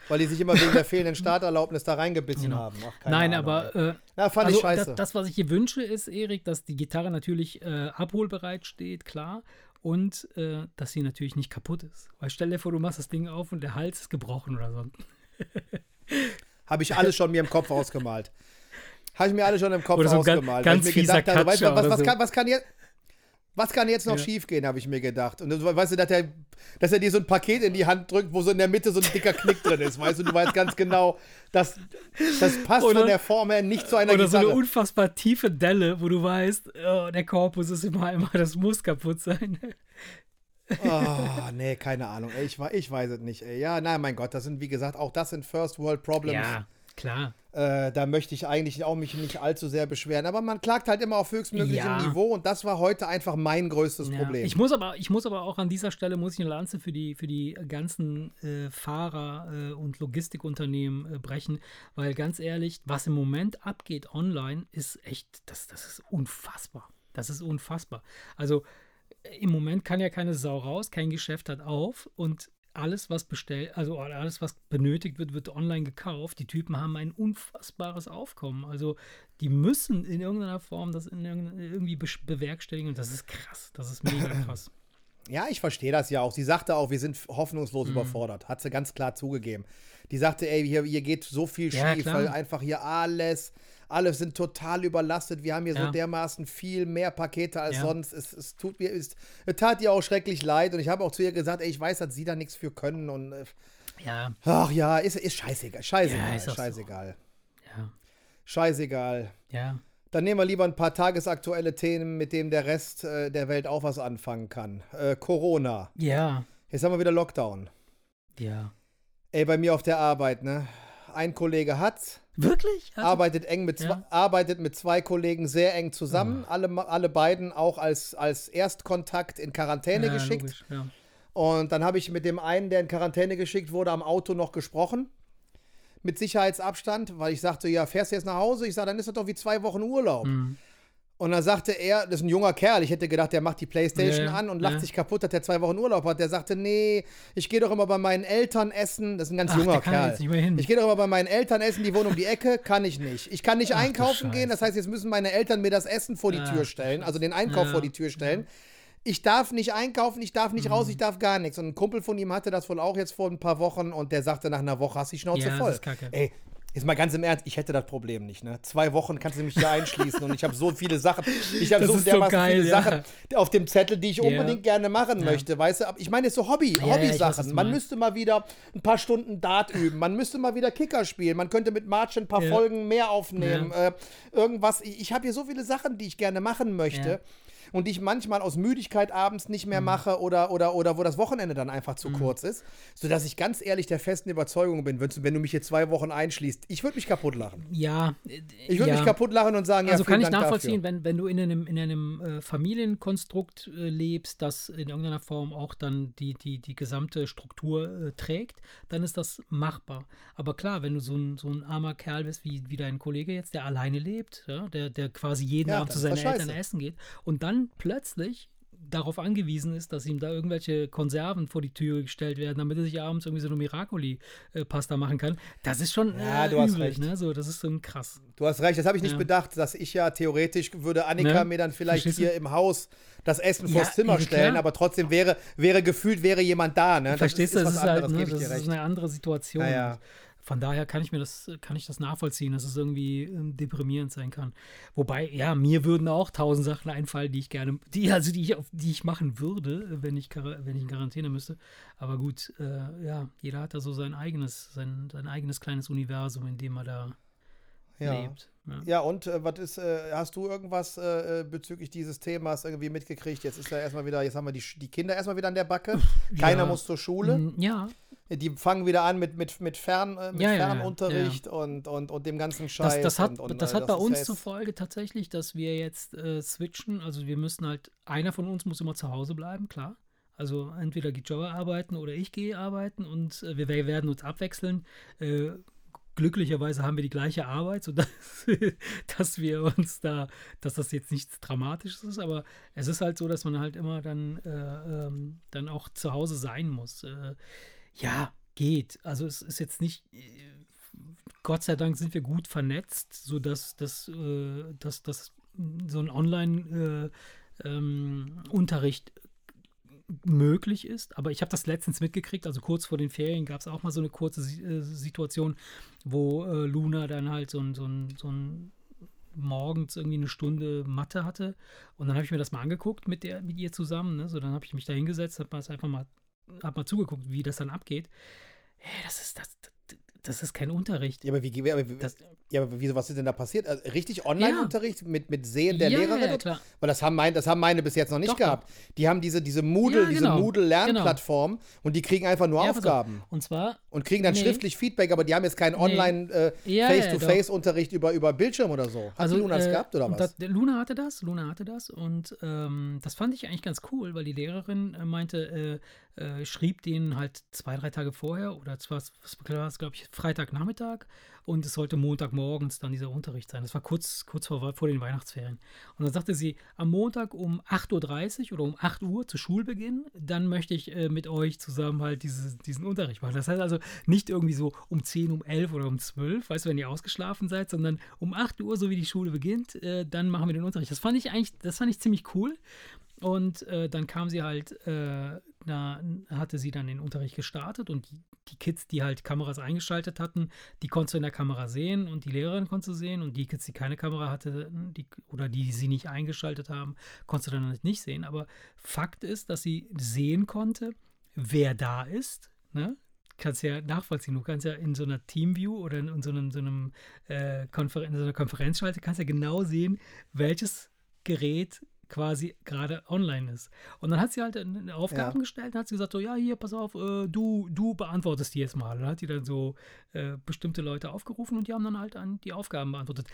B: weil die sich immer wegen der fehlenden Starterlaubnis da reingebissen
A: Genau.
B: haben. Ach,
A: Nein,
B: Ahnung,
A: aber äh,
B: Na, fand
A: also
B: ich scheiße.
A: Das, das, was ich hier wünsche, ist, Erik, dass die Gitarre natürlich äh, abholbereit steht, klar. Und äh, dass sie natürlich nicht kaputt ist. Weil stell dir vor, du machst das Ding auf und der Hals ist gebrochen oder so.
B: Habe ich alles schon mir im Kopf ausgemalt. Habe ich mir alles schon im Kopf
A: Oder so ein ganz-
B: ausgemalt.
A: ganz
B: weil ich mir
A: fieser
B: gedacht habe, weißt du,
A: Katscher
B: was,
A: oder
B: was,
A: so.
B: kann, was kann jetzt. Was kann jetzt noch
A: Ja.
B: schiefgehen, habe ich mir gedacht. Und das, weißt du, dass er, dass er dir so ein Paket in die Hand drückt, wo so in der Mitte so ein dicker Knick drin ist. Weißt du, du weißt ganz genau, dass das passt
A: Oder-
B: von der Form her nicht zu einer
A: Oder so eine
B: Gitarre.
A: unfassbar tiefe Delle, wo du weißt, oh, der Korpus ist immer einmal, das muss kaputt sein.
B: Oh, nee, keine Ahnung. Ey, ich, ich weiß es nicht. Ey. Ja, nein, mein Gott, das sind, wie gesagt, auch das sind First World Problems.
A: Ja, klar.
B: Äh, da möchte ich eigentlich auch mich nicht allzu sehr beschweren. Aber man klagt halt immer auf höchstmöglichem
A: Ja.
B: Niveau und das war heute einfach mein größtes
A: Ja.
B: Problem.
A: Ich muss aber, ich muss aber auch an dieser Stelle muss ich eine Lanze für die für die ganzen äh, Fahrer äh, und Logistikunternehmen äh, brechen, weil ganz ehrlich, was im Moment abgeht online, ist echt, das, das ist unfassbar. Das ist unfassbar. Also im Moment kann ja keine Sau raus, kein Geschäft hat auf und alles, was bestellt, also alles, was benötigt wird, wird online gekauft. Die Typen haben ein unfassbares Aufkommen. Also die müssen in irgendeiner Form das in irgendeiner- irgendwie bewerkstelligen und das ist krass. Das ist mega krass.
B: Ja, ich verstehe das ja auch. Sie sagte auch, wir sind hoffnungslos
A: Mhm.
B: überfordert. Hat sie ganz klar zugegeben. Die sagte, ey, hier, hier geht so viel
A: Ja,
B: schief,
A: klar.
B: weil einfach hier alles, alle sind total überlastet. Wir haben hier so
A: Ja.
B: dermaßen viel mehr Pakete als
A: Ja.
B: sonst. Es, es tut mir, es, es tat ihr auch schrecklich leid. Und ich habe auch zu ihr gesagt, ey, ich weiß, dass sie da nichts für können. Und äh,
A: Ja,
B: ach ja, ist, ist scheißegal. Scheißegal,
A: Ja, ist auch so.
B: scheißegal.
A: ja,
B: Scheißegal.
A: ja.
B: Dann nehmen wir lieber ein paar tagesaktuelle Themen, mit denen der Rest äh, der Welt auch was anfangen kann. Äh, Corona.
A: Ja,
B: Jetzt haben wir wieder Lockdown.
A: ja.
B: Ey, bei mir auf der Arbeit, ne? Ein Kollege hat's,
A: Wirklich? Also,
B: arbeitet eng mit zwei,
A: Ja.
B: arbeitet mit zwei Kollegen sehr eng zusammen. Alle, alle beiden auch als, als Erstkontakt in Quarantäne
A: ja,
B: geschickt.
A: logisch, ja.
B: Und dann habe ich mit dem einen, der in Quarantäne geschickt wurde, am Auto noch gesprochen. Mit Sicherheitsabstand, weil ich sagte, ja, fährst du jetzt nach Hause? Ich sage, dann ist das doch wie zwei Wochen Urlaub.
A: Mhm.
B: Und dann sagte er, das ist ein junger Kerl, ich hätte gedacht, der macht die Playstation
A: Ja, ja,
B: an und lacht
A: ja.
B: sich kaputt, dass der zwei Wochen Urlaub hat. Der sagte, nee, ich gehe doch immer bei meinen Eltern essen. Das ist ein ganz
A: Ach,
B: junger
A: ja
B: Kerl. Ich gehe doch immer bei meinen Eltern essen, die wohnen um die Ecke, kann ich nicht. Ich kann nicht
A: Ach,
B: einkaufen gehen, das heißt, jetzt müssen meine Eltern mir das Essen vor die
A: Ach,
B: Tür stellen, also den Einkauf
A: Ja.
B: vor die Tür stellen. Ich darf nicht einkaufen, ich darf nicht
A: Mhm.
B: raus, ich darf gar nichts. Und ein Kumpel von ihm hatte das wohl auch jetzt vor ein paar Wochen und der sagte nach einer Woche, hast die Schnauze
A: Ja, das
B: voll.
A: ist kacke.
B: Ey, jetzt mal ganz im Ernst, ich hätte das Problem nicht. Ne? Zwei Wochen kannst du mich hier einschließen und ich habe so viele Sachen. Ich habe
A: Das
B: so
A: so
B: dermaßen
A: geil,
B: viele
A: ja.
B: Sachen auf dem Zettel, die ich
A: Ja.
B: unbedingt gerne machen
A: Ja.
B: möchte. Weißt du, ich meine, es ist so Hobby,
A: ja,
B: Hobby-Sachen. Man
A: meinst.
B: müsste mal wieder ein paar Stunden Dart üben. Man müsste mal wieder Kicker spielen. Man könnte mit March ein paar. Folgen mehr aufnehmen. Äh, irgendwas. Ich, ich habe hier so viele Sachen, die ich gerne machen möchte. Und die ich manchmal aus Müdigkeit abends nicht
A: Mhm.
B: mehr mache oder, oder, oder wo das Wochenende dann einfach zu kurz ist. Sodass ich ganz ehrlich der festen Überzeugung bin, wenn, wenn du mich hier zwei Wochen einschließt, ich würde mich kaputt lachen.
A: Ja, äh,
B: Ich würde
A: ja.
B: mich kaputt lachen und sagen,
A: Also
B: ja,
A: kann ich
B: Dank
A: nachvollziehen,
B: Dafür.
A: wenn, wenn du in einem, in einem äh, Familienkonstrukt äh, lebst, das in irgendeiner Form auch dann die, die, die gesamte Struktur äh, trägt, dann ist das machbar. Aber klar, wenn du so ein, so ein armer Kerl bist, wie, wie dein Kollege jetzt, der alleine lebt, ja, der, der quasi jeden
B: Ja,
A: Abend zu seinen Eltern essen geht und dann plötzlich darauf angewiesen ist, dass ihm da irgendwelche Konserven vor die Tür gestellt werden, damit er sich abends irgendwie so eine Miracoli-Pasta machen kann. Das ist schon
B: Ja,
A: äh,
B: du hast
A: übel,
B: recht.
A: Ne? So, das ist so krass.
B: Du hast recht, das habe ich nicht
A: Ja.
B: bedacht, dass ich ja theoretisch würde Annika
A: Ne?
B: mir dann vielleicht
A: Verstehst du?
B: hier im Haus das Essen
A: Ja,
B: vors Zimmer stellen,
A: klar.
B: aber trotzdem wäre, wäre gefühlt, wäre jemand da. Ne?
A: Verstehst du, das
B: was
A: ist halt,
B: anderes,
A: ne, das ist eine andere Situation.
B: Ja.
A: Von daher kann ich mir das, kann ich das nachvollziehen, dass es irgendwie ähm, deprimierend sein kann. Wobei, ja, mir würden auch tausend Sachen einfallen, die ich gerne, die, also die ich, auf, die ich machen würde, wenn ich, wenn ich in Quarantäne müsste. Aber gut, äh, ja, jeder hat da so sein eigenes, sein, sein eigenes kleines Universum, in dem er da
B: Ja.
A: lebt. Ja.
B: Ja, und äh, was ist, äh, hast du irgendwas äh, äh, bezüglich dieses Themas irgendwie mitgekriegt? Jetzt ist ja erstmal wieder, jetzt haben wir die, die Kinder erstmal wieder an der Backe. Keiner
A: Ja.
B: muss zur Schule.
A: Ja,
B: Die fangen wieder an mit, mit, mit, Fern, äh, mit
A: Ja,
B: Fernunterricht Und, und, und dem ganzen Scheiß.
A: Das, das hat,
B: und, und,
A: das
B: äh,
A: hat bei
B: ist
A: uns zur Folge tatsächlich, dass wir jetzt switchen. Also wir müssen halt, einer von uns muss immer zu Hause bleiben, klar. Also entweder geht Joe arbeiten oder ich gehe arbeiten und wir, wir werden uns abwechseln. Glücklicherweise haben wir die gleiche Arbeit, sodass dass wir uns da, dass das jetzt nichts Dramatisches ist, aber es ist halt so, dass man halt immer dann, äh, ähm, dann auch zu Hause sein muss. Äh, ja, geht. Also es ist jetzt nicht, äh, Gott sei Dank sind wir gut vernetzt, sodass das, äh, dass, dass so ein Online-Unterricht äh, ähm, möglich ist. Aber ich habe das letztens mitgekriegt, also kurz vor den Ferien gab es auch mal so eine kurze äh, Situation, wo äh, Luna dann halt so ein, so ein, so ein morgens irgendwie eine Stunde Mathe hatte. Und dann habe ich mir das mal angeguckt mit, der, mit ihr zusammen. Ne? So, dann habe ich mich da hingesetzt, habe mal mal, hab mal zugeguckt, wie das dann abgeht. Hey, das ist, das, das ist kein Unterricht.
B: Ja, aber wie, aber das, ja, aber wieso, was ist denn da passiert? Also, richtig Online-Unterricht ja. mit, mit Sehen der ja, Lehrerin? Ja, klar. Weil das haben, mein, das haben meine bis jetzt noch nicht Doch, gehabt. Die haben diese, diese Moodle, ja, genau. diese Moodle-Lernplattform genau. und die kriegen einfach nur Aufgaben.
A: Und zwar.
B: Und kriegen dann nee. schriftlich Feedback, aber die haben jetzt keinen Online-Face-to-Face-Unterricht äh, über, über Bildschirm oder so. Hat
A: also,
B: Luna
A: das
B: äh, gehabt oder was?
A: Das, Luna hatte das, Luna hatte das und ähm, das fand ich eigentlich ganz cool, weil die Lehrerin äh, meinte, äh, äh, schrieb denen halt zwei, drei Tage vorher oder zwar, was war es, glaube ich, Freitagnachmittag und es sollte Montagmorgens dann dieser Unterricht sein. Das war kurz, kurz vor, vor den Weihnachtsferien. Und dann sagte sie, am Montag um 8.30 Uhr oder um 8 Uhr zu Schulbeginn, dann möchte ich äh, mit euch zusammen halt diese, diesen Unterricht machen. Das heißt also nicht irgendwie so um 10, um 11 oder um 12, weißt du, wenn ihr ausgeschlafen seid, sondern um 8 Uhr, so wie die Schule beginnt, äh, dann machen wir den Unterricht. Das fand ich eigentlich, das fand ich ziemlich cool. Und äh, dann kam sie halt, äh, da hatte sie dann den Unterricht gestartet und die, die, Kids, die halt Kameras eingeschaltet hatten, die konntest du in der Kamera sehen und die Lehrerin konntest du sehen und die Kids, die keine Kamera hatte die, oder die sie nicht eingeschaltet haben, konntest du dann halt nicht sehen. Aber Fakt ist, dass sie sehen konnte, wer da ist. Ne? kannst ja nachvollziehen. Du kannst ja in so einer Teamview oder in so einem, so einem äh, Konfer in so einer Konferenzschalte kannst ja genau sehen, welches Gerät quasi gerade online ist. Und dann hat sie halt eine Aufgaben ja. gestellt und hat sie gesagt, so, ja, hier, pass auf, äh, du, du beantwortest die jetzt mal. Und dann hat sie dann so äh, bestimmte Leute aufgerufen und die haben dann halt an die Aufgaben beantwortet.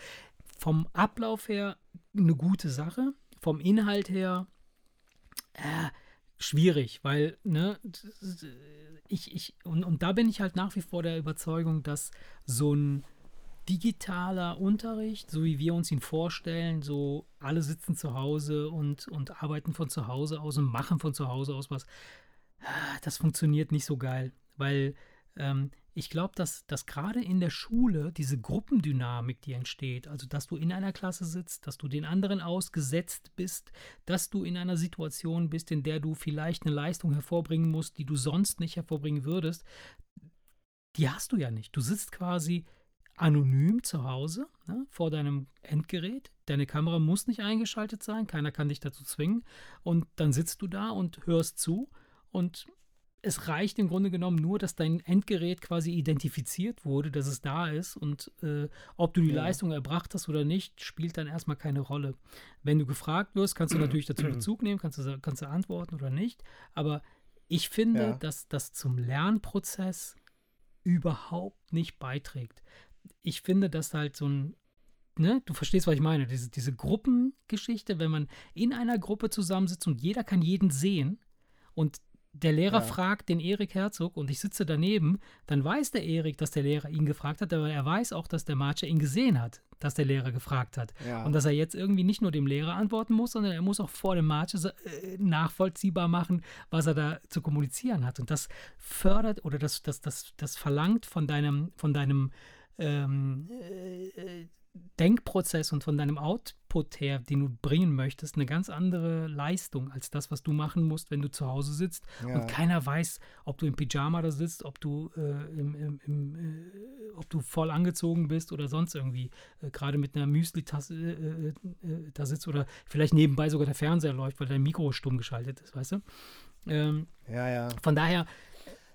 A: Vom Ablauf her eine gute Sache, vom Inhalt her äh, schwierig, weil, ne, ich, ich, und, und da bin ich halt nach wie vor der Überzeugung, dass so ein digitaler Unterricht, so wie wir uns ihn vorstellen, so alle sitzen zu Hause und, und arbeiten von zu Hause aus und machen von zu Hause aus was, ah, das funktioniert nicht so geil, weil ähm, ich glaube, dass, dass gerade in der Schule diese Gruppendynamik, die entsteht, also dass du in einer Klasse sitzt, dass du den anderen ausgesetzt bist, dass du in einer Situation bist, in der du vielleicht eine Leistung hervorbringen musst, die du sonst nicht hervorbringen würdest, die hast du ja nicht. Du sitzt quasi anonym zu Hause ne, vor deinem Endgerät. Deine Kamera muss nicht eingeschaltet sein, keiner kann dich dazu zwingen. Und dann sitzt du da und hörst zu. Und es reicht im Grunde genommen nur, dass dein Endgerät quasi identifiziert wurde, dass es da ist. Und äh, ob du die ja. Leistung erbracht hast oder nicht, spielt dann erstmal keine Rolle. Wenn du gefragt wirst, kannst du natürlich dazu Bezug nehmen, kannst du, kannst du antworten oder nicht. Aber ich finde, ja. dass das zum Lernprozess überhaupt nicht beiträgt ich finde, dass halt so ein, ne, du verstehst, was ich meine, diese, diese Gruppengeschichte, wenn man in einer Gruppe zusammensitzt und jeder kann jeden sehen und der Lehrer ja. fragt den Erik Herzog und ich sitze daneben, dann weiß der Erik, dass der Lehrer ihn gefragt hat, aber er weiß auch, dass der Marcher ihn gesehen hat, dass der Lehrer gefragt hat. Ja. Und dass er jetzt irgendwie nicht nur dem Lehrer antworten muss, sondern er muss auch vor dem Marcher äh, nachvollziehbar machen, was er da zu kommunizieren hat. Und das fördert oder das, das, das, das verlangt von deinem, von deinem ähm, äh, Denkprozess und von deinem Output her, den du bringen möchtest, eine ganz andere Leistung als das, was du machen musst, wenn du zu Hause sitzt ja. und keiner weiß, ob du im Pyjama da sitzt, ob du, äh, im, im, im, äh, ob du voll angezogen bist oder sonst irgendwie äh, gerade mit einer Müsli-Tasse äh, äh, da sitzt oder vielleicht nebenbei sogar der Fernseher läuft, weil dein Mikro stumm geschaltet ist, weißt du? Ähm,
B: ja, ja.
A: Von daher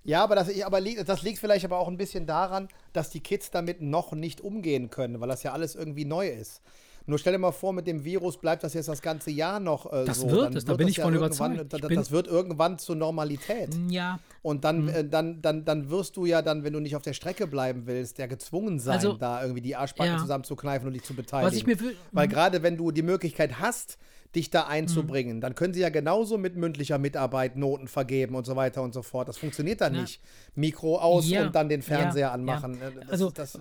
B: ja, aber, das, aber das liegt vielleicht aber auch ein bisschen daran, dass die Kids damit noch nicht umgehen können, weil das ja alles irgendwie neu ist. Nur stell dir mal vor, mit dem Virus bleibt das jetzt das ganze Jahr noch äh,
A: Das
B: so.
A: wird
B: Dann
A: es, da bin ich von
B: irgendwann-
A: überzeugt. Bin-
B: das wird irgendwann zur Normalität.
A: Ja,
B: Und dann,
A: Mhm.
B: äh, dann, dann, dann wirst du ja dann, wenn du nicht auf der Strecke bleiben willst, ja gezwungen sein,
A: Also,
B: da irgendwie die Arschbacken
A: ja.
B: zusammenzukneifen und dich zu beteiligen.
A: was ich mir
B: Weil
A: Mhm.
B: gerade wenn du die Möglichkeit hast, dich da einzubringen, dann können sie ja genauso mit mündlicher Mitarbeit Noten vergeben und so weiter und so fort. Das funktioniert dann
A: Ja.
B: nicht. Mikro aus
A: Ja,
B: und dann den Fernseher
A: ja,
B: anmachen. Äh, Das,
A: Also,
B: das, äh,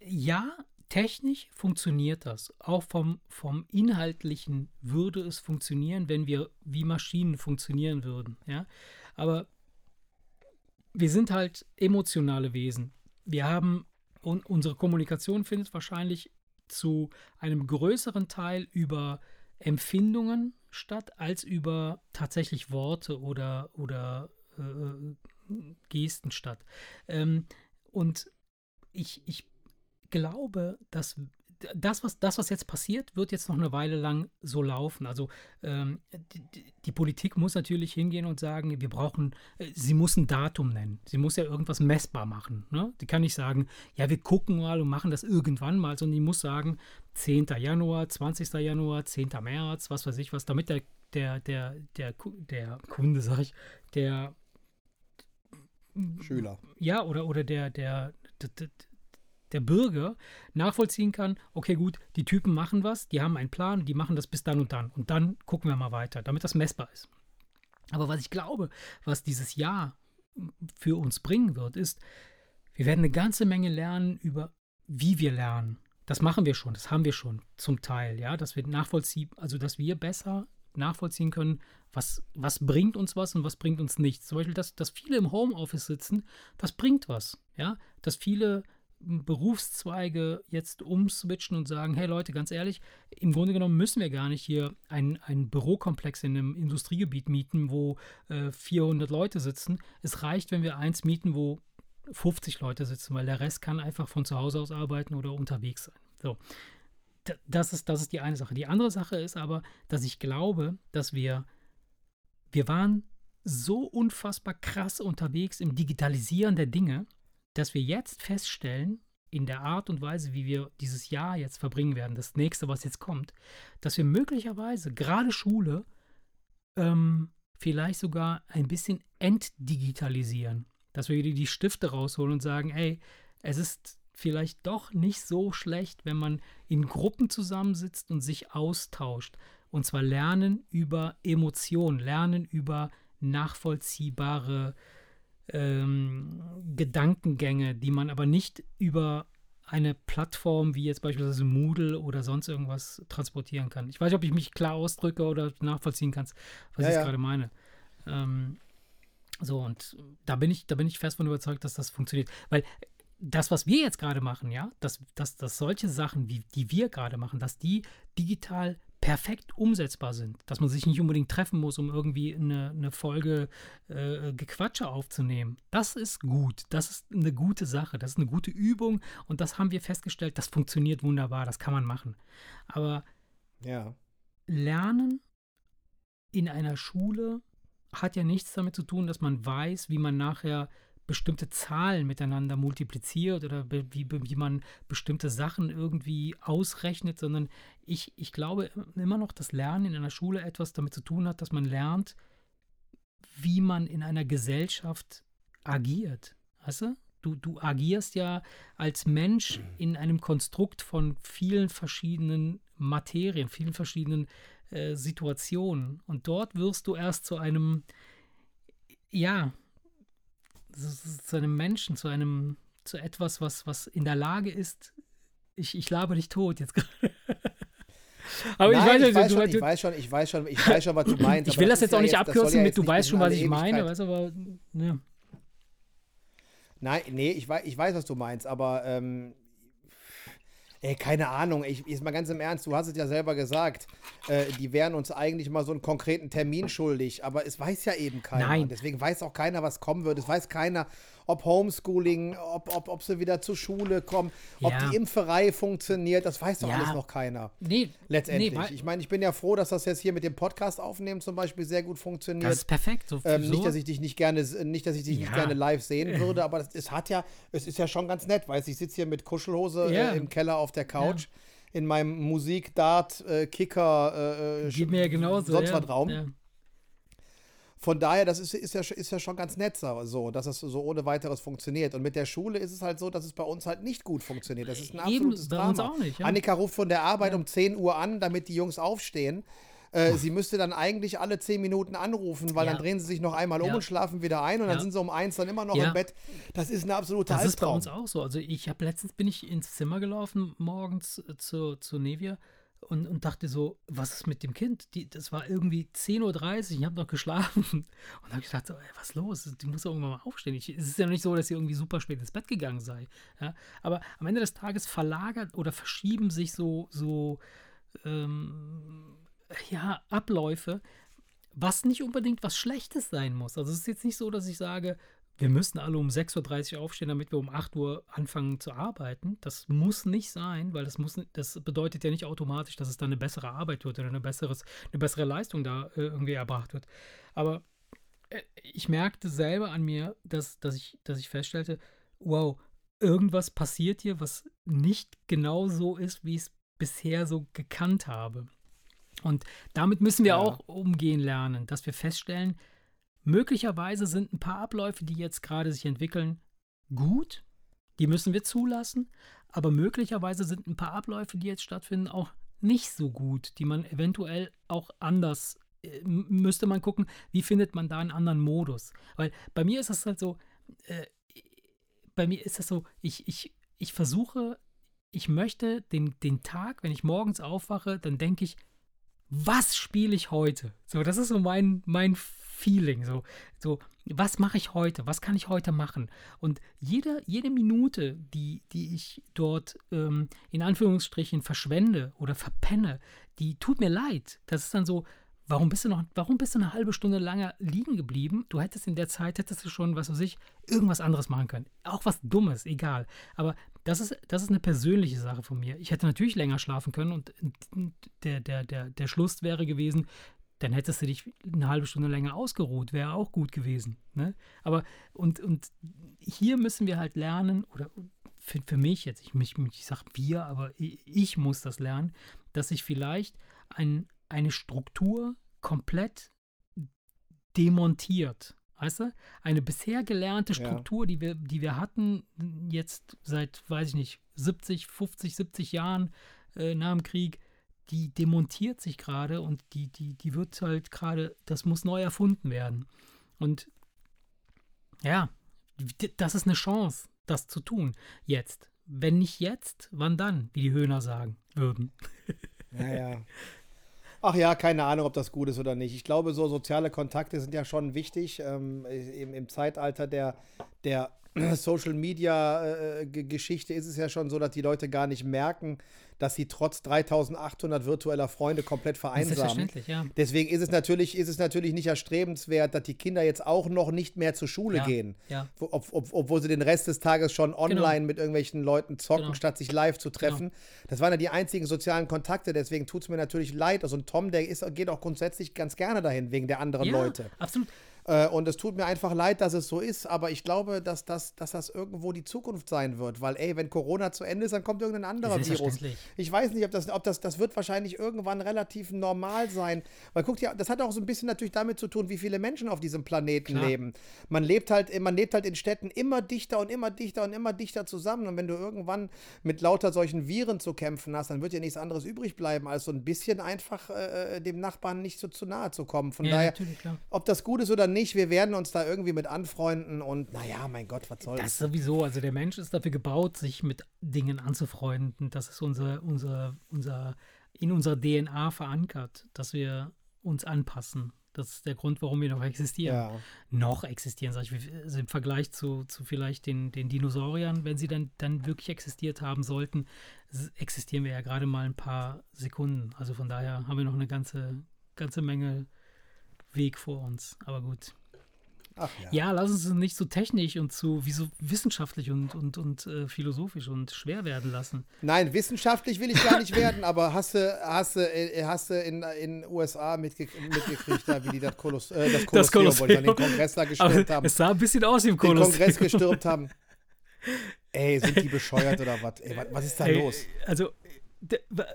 A: ja, technisch funktioniert das. Auch vom, vom Inhaltlichen würde es funktionieren, wenn wir wie Maschinen funktionieren würden. Ja? Aber wir sind halt emotionale Wesen. Wir haben, und unsere Kommunikation findet wahrscheinlich zu einem größeren Teil über Empfindungen statt, als über tatsächlich Worte oder, oder äh, Gesten statt. Ähm, und ich, ich glaube, dass das was, das, was jetzt passiert, wird jetzt noch eine Weile lang so laufen. Also ähm, die, die- Politik muss natürlich hingehen und sagen, wir brauchen, äh, sie muss ein Datum nennen. Sie muss ja irgendwas messbar machen. Ne? Die kann nicht sagen, ja, wir gucken mal und machen das irgendwann mal, sondern die muss sagen, 10. Januar, 20. Januar, 10. März, was weiß ich was, damit der, der, der, der, der Kunde, sag ich, der
B: Schüler.
A: ja, oder, oder der, der, der, der, der Bürger nachvollziehen kann, okay, gut, die Typen machen was, die haben einen Plan, die machen das bis dann und dann. Und dann gucken wir mal weiter, damit das messbar ist. Aber was ich glaube, was dieses Jahr für uns bringen wird, ist, wir werden eine ganze Menge lernen über, wie wir lernen. Das machen wir schon, das haben wir schon zum Teil, ja, dass wir nachvollziehen, also dass wir besser nachvollziehen können, was, was bringt uns was und was bringt uns nichts. Zum Beispiel, dass, dass viele im Homeoffice sitzen, das bringt was, ja, dass viele Berufszweige jetzt umswitchen und sagen, hey Leute, ganz ehrlich, im Grunde genommen müssen wir gar nicht hier einen, Bürokomplex in einem Industriegebiet mieten, wo äh, 400 Leute sitzen. Es reicht, wenn wir eins mieten, wo 50 Leute sitzen, weil der Rest kann einfach von zu Hause aus arbeiten oder unterwegs sein. So. Das ist, das ist die eine Sache. Die andere Sache ist aber, dass ich glaube, dass wir, wir waren so unfassbar krass unterwegs im Digitalisieren der Dinge, dass wir jetzt feststellen, in der Art und Weise, wie wir dieses Jahr jetzt verbringen werden, das nächste, was jetzt kommt, dass wir möglicherweise gerade Schule ähm, vielleicht sogar ein bisschen entdigitalisieren. Dass wir die, Stifte rausholen und sagen, ey, es ist vielleicht doch nicht so schlecht, wenn man in Gruppen zusammensitzt und sich austauscht. Und zwar lernen über Emotionen, lernen über nachvollziehbare ähm, Gedankengänge, die man aber nicht über eine Plattform wie jetzt beispielsweise Moodle oder sonst irgendwas transportieren kann. Ich weiß nicht, ob ich mich klar ausdrücke oder nachvollziehen kannst, was
B: Ja,
A: ich
B: ja.
A: gerade meine. Ähm, so, und da bin ich, da bin ich fest von überzeugt, dass das funktioniert. Weil das, was wir jetzt gerade machen, ja, dass, dass, dass solche Sachen, wie die wir gerade machen, dass die digital perfekt umsetzbar sind, dass man sich nicht unbedingt treffen muss, um irgendwie eine, eine Folge äh, Gequatsche aufzunehmen. Das ist gut, das ist eine gute Sache, das ist eine gute Übung und das haben wir festgestellt, das funktioniert wunderbar, das kann man machen. Aber
B: Ja.
A: Lernen in einer Schule hat ja nichts damit zu tun, dass man weiß, wie man nachher bestimmte Zahlen miteinander multipliziert oder wie, wie man bestimmte Sachen irgendwie ausrechnet, sondern ich, ich glaube immer noch, dass Lernen in einer Schule etwas damit zu tun hat, dass man lernt, wie man in einer Gesellschaft agiert. Weißt du? Du, du agierst ja als Mensch in einem Konstrukt von vielen verschiedenen Materien, vielen verschiedenen äh, Situationen. Und dort wirst du erst zu einem, ja, zu, einem Menschen, zu einem, zu etwas, was, was in der Lage ist. Ich, ich laber dich tot jetzt gerade. Aber
B: Nein,
A: ich
B: ich,
A: weiß,
B: weiß
A: du,
B: schon, ich weiß schon, ich weiß schon, ich weiß schon, was du meinst.
A: ich will das
B: ist
A: jetzt
B: ja
A: auch nicht
B: das soll
A: abkürzen
B: ja
A: mit, du weißt schon, was ich meine,
B: Ewigkeit-
A: weißt du, aber ne.
B: Nein, nee, ich weiß, ich weiß, was du meinst, aber ähm, ey, keine Ahnung, ich ist mal ganz im Ernst, du hast es ja selber gesagt, äh, die wären uns eigentlich mal so einen konkreten Termin schuldig, aber es weiß ja eben keiner.
A: Nein.
B: Deswegen weiß auch keiner, was kommen wird. Es weiß keiner, ob Homeschooling, ob, ob, ob sie wieder zur Schule kommen, ob
A: Ja.
B: die Impferei funktioniert, das weiß doch
A: Ja.
B: alles noch keiner.
A: Nee,
B: Letztendlich.
A: Nee,
B: ich meine, ich bin ja froh, dass das jetzt hier mit dem Podcast aufnehmen zum Beispiel sehr gut funktioniert.
A: das ist perfekt. So,
B: Ähm, nicht, dass ich dich nicht gerne, nicht, dass ich dich nicht
A: Ja.
B: gerne live sehen würde, aber es, es hat ja, es ist ja schon ganz nett, weißt ich sitze hier mit Kuschelhose äh, im Keller auf der Couch. in meinem Musik, Dart, äh, Kicker, äh,
A: Geht mir ja genauso.
B: sonst was Raum. Von daher, das ist, ist, ja, ist ja schon ganz nett so, dass es so ohne weiteres funktioniert. Und mit der Schule ist es halt so, dass es bei uns halt nicht gut funktioniert. Das ist ein
A: Eben,
B: absolutes
A: bei
B: Drama.
A: uns auch nicht, ja.
B: Annika ruft von der Arbeit
A: Ja.
B: um 10 Uhr an, damit die Jungs aufstehen. Äh, sie müsste dann eigentlich alle 10 Minuten anrufen, weil
A: Ja.
B: dann drehen sie sich noch einmal um
A: Ja.
B: und schlafen wieder ein und dann
A: Ja.
B: sind sie um eins dann immer noch im Bett. Das ist ein absoluter
A: Das ist bei
B: Albtraum.
A: uns auch so. Also ich habe letztens bin ich ins Zimmer gelaufen morgens äh, zu, zu Nevia und, und dachte so, was ist mit dem Kind? Die, das war irgendwie 10.30 Uhr, ich habe noch geschlafen. Und habe ich gedacht, so, ey, was los? Die muss doch irgendwann mal aufstehen. Ich, es ist ja nicht so, dass sie irgendwie super spät ins Bett gegangen sei. Ja? Aber am Ende des Tages verlagert oder verschieben sich so, so ähm, ja, Abläufe, was nicht unbedingt was Schlechtes sein muss. Also es ist jetzt nicht so, dass ich sage, wir müssen alle um 6.30 Uhr aufstehen, damit wir um 8 Uhr anfangen zu arbeiten. Das muss nicht sein, weil das, muss, das bedeutet ja nicht automatisch, dass es dann eine bessere Arbeit wird oder eine, besseres, eine bessere Leistung da äh, irgendwie erbracht wird. Aber äh, ich merkte selber an mir, dass, dass, ich, dass ich feststellte, wow, irgendwas passiert hier, was nicht genau so ist, wie ich es bisher so gekannt habe. Und damit müssen wir
B: Ja.
A: auch umgehen lernen, dass wir feststellen, möglicherweise sind ein paar Abläufe, die jetzt gerade sich entwickeln, gut. Die müssen wir zulassen. Aber möglicherweise sind ein paar Abläufe, die jetzt stattfinden, auch nicht so gut, die man eventuell auch anders äh, müsste man gucken, wie findet man da einen anderen Modus. Weil bei mir ist das halt so, äh, bei mir ist das so, ich, ich, ich versuche, ich möchte den, den Tag, wenn ich morgens aufwache, dann denke ich, was spiele ich heute? So, das ist so mein, mein Feeling. So, so was mache ich heute? Was kann ich heute machen? Und jede, jede Minute, die, die ich dort ähm, in Anführungsstrichen verschwende oder verpenne, die tut mir leid. Das ist dann so, warum bist du noch, warum bist du eine halbe Stunde lange liegen geblieben? Du hättest in der Zeit, hättest du schon, was weiß ich, irgendwas anderes machen können. Auch was Dummes, egal. Aber das ist, das ist eine persönliche Sache von mir. Ich hätte natürlich länger schlafen können und der, der, der, der Schluss wäre gewesen, dann hättest du dich eine halbe Stunde länger ausgeruht, wäre auch gut gewesen. Ne? Aber und, und hier müssen wir halt lernen, oder für, für mich jetzt, ich, mich, ich sage wir, aber ich, ich muss das lernen, dass ich vielleicht ein, eine Struktur komplett demontiert. Weißt du? Eine bisher gelernte
B: Ja.
A: Struktur, die, wir, die wir hatten, jetzt seit, weiß ich nicht, 70, 50, 70 Jahren äh, nach dem Krieg, die demontiert sich gerade und die, die, die wird halt gerade, das muss neu erfunden werden. Und ja, das ist eine Chance, das zu tun. Jetzt. Wenn nicht jetzt, wann dann, wie die Höhner sagen würden.
B: Ja, ja. Ach ja, keine Ahnung, ob das gut ist oder nicht. Ich glaube, so soziale Kontakte sind ja schon wichtig. Ähm, im, Im Zeitalter der, der Social Media äh, G- Geschichte ist es ja schon so, dass die Leute gar nicht merken, dass sie trotz 3800 virtueller Freunde komplett vereinsamen.
A: Selbstverständlich, ja.
B: Deswegen ist es natürlich, ist es natürlich nicht erstrebenswert, dass die Kinder jetzt auch noch nicht mehr zur Schule
A: Ja,
B: gehen.
A: ja.
B: Ob, ob, obwohl sie den Rest des Tages schon online mit irgendwelchen Leuten zocken,
A: Genau.
B: statt sich live zu treffen. Das waren ja die einzigen sozialen Kontakte, deswegen tut es mir natürlich leid. Also ein Tom, der ist, geht auch grundsätzlich ganz gerne dahin, wegen der anderen
A: ja,
B: Leute.
A: absolut.
B: Äh, und es tut mir einfach leid, dass es so ist, aber ich glaube, dass das, dass das irgendwo die Zukunft sein wird. Weil, ey, wenn Corona zu Ende ist, dann kommt irgendein anderer Virus. Ich weiß nicht, ob das, ob das, das wird wahrscheinlich irgendwann relativ normal sein. Weil guckt ja, das hat auch so ein bisschen natürlich damit zu tun, wie viele Menschen auf diesem Planeten
A: Klar.
B: leben. Man lebt halt, man lebt halt in Städten immer dichter und immer dichter und immer dichter zusammen. Und wenn du irgendwann mit lauter solchen Viren zu kämpfen hast, dann wird dir nichts anderes übrig bleiben, als so ein bisschen einfach äh, dem Nachbarn nicht so zu nahe zu kommen. Von
A: Ja,
B: daher,
A: natürlich, klar.
B: ob das gut ist oder nicht, wir werden uns da irgendwie mit anfreunden und naja, mein Gott, was soll
A: Das
B: das?
A: sowieso. Also der Mensch ist dafür gebaut, sich mit Dingen anzufreunden. Das ist unser, unser, unser, in unserer DNA verankert, dass wir uns anpassen. Das ist der Grund, warum wir noch existieren.
B: Ja.
A: Noch existieren, sag ich, also im Vergleich zu, zu vielleicht den, den Dinosauriern, wenn sie dann, dann wirklich existiert haben sollten, existieren wir ja gerade mal ein paar Sekunden. Also von daher haben wir noch eine ganze, ganze Menge Weg vor uns. Aber gut.
B: Ach ja.
A: Ja, lass uns nicht so technisch und so wie so wissenschaftlich und, und, und äh, philosophisch und schwer werden lassen.
B: Nein, wissenschaftlich will ich gar nicht werden, aber hast du, hast du, äh, hast du in den USA mitge mitgekriegt, da, wie die das, Kolos äh, das
A: Das
B: Kolosseum, sagen,
A: Kolosseum.
B: den Kongress da gestürmt haben.
A: es sah ein bisschen aus wie im
B: Den
A: Kolosseum.
B: Kongress gestürmt haben. Ey, sind die bescheuert oder was? Ey, was, was ist da
A: Ey,
B: los?
A: Also,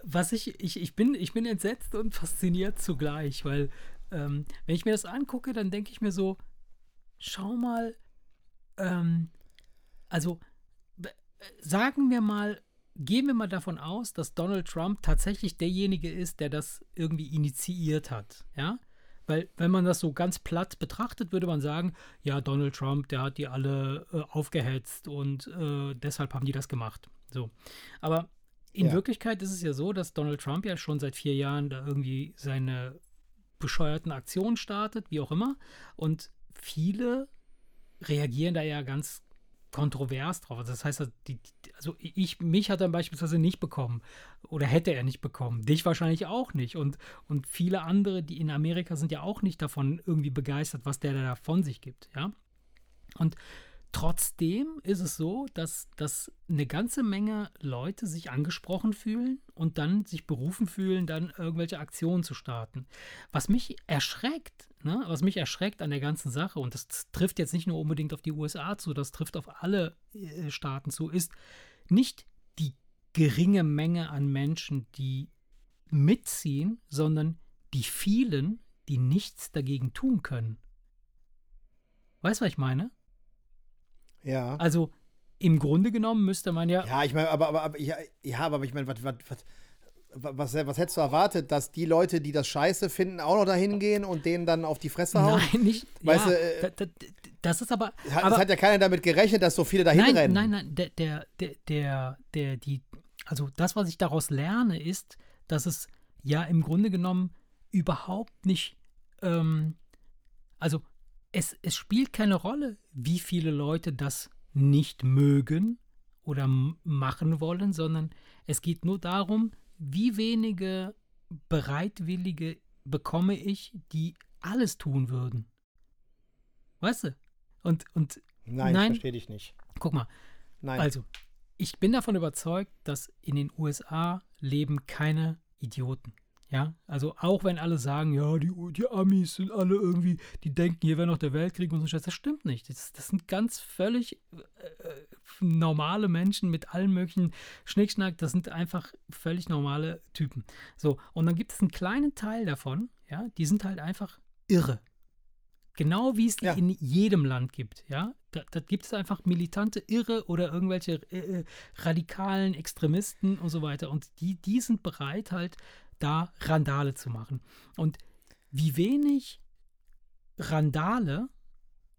A: was ich, ich, ich bin, ich bin entsetzt und fasziniert zugleich, weil ähm, wenn ich mir das angucke, dann denke ich mir so, schau mal, ähm, also sagen wir mal, gehen wir mal davon aus, dass Donald Trump tatsächlich derjenige ist, der das irgendwie initiiert hat, ja? Weil, wenn man das so ganz platt betrachtet, würde man sagen, ja, Donald Trump, der hat die alle äh, aufgehetzt und äh, deshalb haben die das gemacht. So. Aber in ja. Wirklichkeit ist es ja so, dass Donald Trump ja schon seit vier Jahren da irgendwie seine bescheuerten Aktionen startet, wie auch immer. Und viele reagieren da ja ganz kontrovers drauf. Also das heißt, die, also ich, mich hat er beispielsweise nicht bekommen oder hätte er nicht bekommen. Dich wahrscheinlich auch nicht. Und, und viele andere, die in Amerika sind ja auch nicht davon irgendwie begeistert, was der da von sich gibt. Ja. Und Trotzdem ist es so, dass, dass eine ganze Menge Leute sich angesprochen fühlen und dann sich berufen fühlen, dann irgendwelche Aktionen zu starten. Was mich erschreckt, ne, was mich erschreckt an der ganzen Sache, und das trifft jetzt nicht nur unbedingt auf die USA zu, das trifft auf alle äh, Staaten zu, ist nicht die geringe Menge an Menschen, die mitziehen, sondern die vielen, die nichts dagegen tun können. Weißt du, was ich meine?
B: Ja.
A: Also im Grunde genommen müsste man ja.
B: Ja, ich meine, aber, aber, aber, ja, ja, aber ich meine, was, was, was, was, hättest du erwartet, dass die Leute, die das scheiße finden, auch noch dahin gehen und denen dann auf die Fresse hauen?
A: Nein, nicht.
B: Weißt
A: ja,
B: du,
A: äh, das ist aber.
B: Hat, aber, hat ja keiner damit gerechnet, dass so viele dahin
A: nein,
B: rennen.
A: Nein, nein, der, der, der, der, der, die, also das, was ich daraus lerne, ist, dass es ja im Grunde genommen überhaupt nicht, ähm, also es, es spielt keine Rolle, wie viele Leute das nicht mögen oder machen wollen, sondern es geht nur darum, wie wenige Bereitwillige bekomme ich, die alles tun würden. Weißt du? Und, und
B: nein, nein verstehe dich nicht.
A: Guck mal. Nein. Also, ich bin davon überzeugt, dass in den USA leben keine Idioten. Ja, also auch wenn alle sagen, ja, die, die Amis sind alle irgendwie, die denken, hier wäre noch der Weltkrieg und so Scheiß, das stimmt nicht. Das, das sind ganz völlig äh, äh, normale Menschen mit allen möglichen Schnickschnack, das sind einfach völlig normale Typen. So, und dann gibt es einen kleinen Teil davon, ja, die sind halt einfach irre. Genau wie es die ja. in jedem Land gibt, ja. Da, da, gibt es einfach militante Irre oder irgendwelche äh, äh radikalen Extremisten und so weiter. Und die, die sind bereit, halt da Randale zu machen. Und wie wenig Randale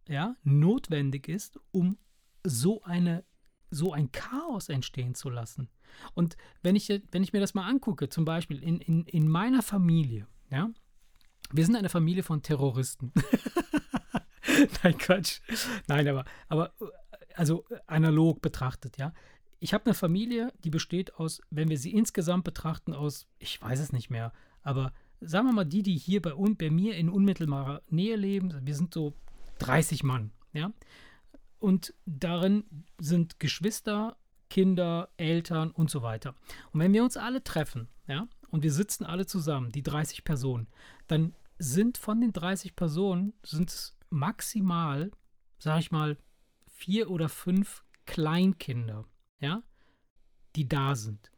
A: ja, notwendig ist, um so eine so ein Chaos entstehen zu lassen. Und wenn ich, wenn ich mir das mal angucke, zum Beispiel in, in, in meiner Familie, ja, wir sind eine Familie von Terroristen. Nein, Quatsch. Nein, aber, aber also analog betrachtet, ja ich habe eine Familie, die besteht aus, wenn wir sie insgesamt betrachten, aus, ich weiß es nicht mehr, aber sagen wir mal, die, die hier bei, bei mir in unmittelbarer Nähe leben, wir sind so 30 Mann, ja. Und darin sind Geschwister, Kinder, Eltern und so weiter. Und wenn wir uns alle treffen, ja, und wir sitzen alle zusammen, die 30 Personen, dann sind von den 30 Personen, sind es maximal, sag ich mal, vier oder fünf Kleinkinder ja, die da sind.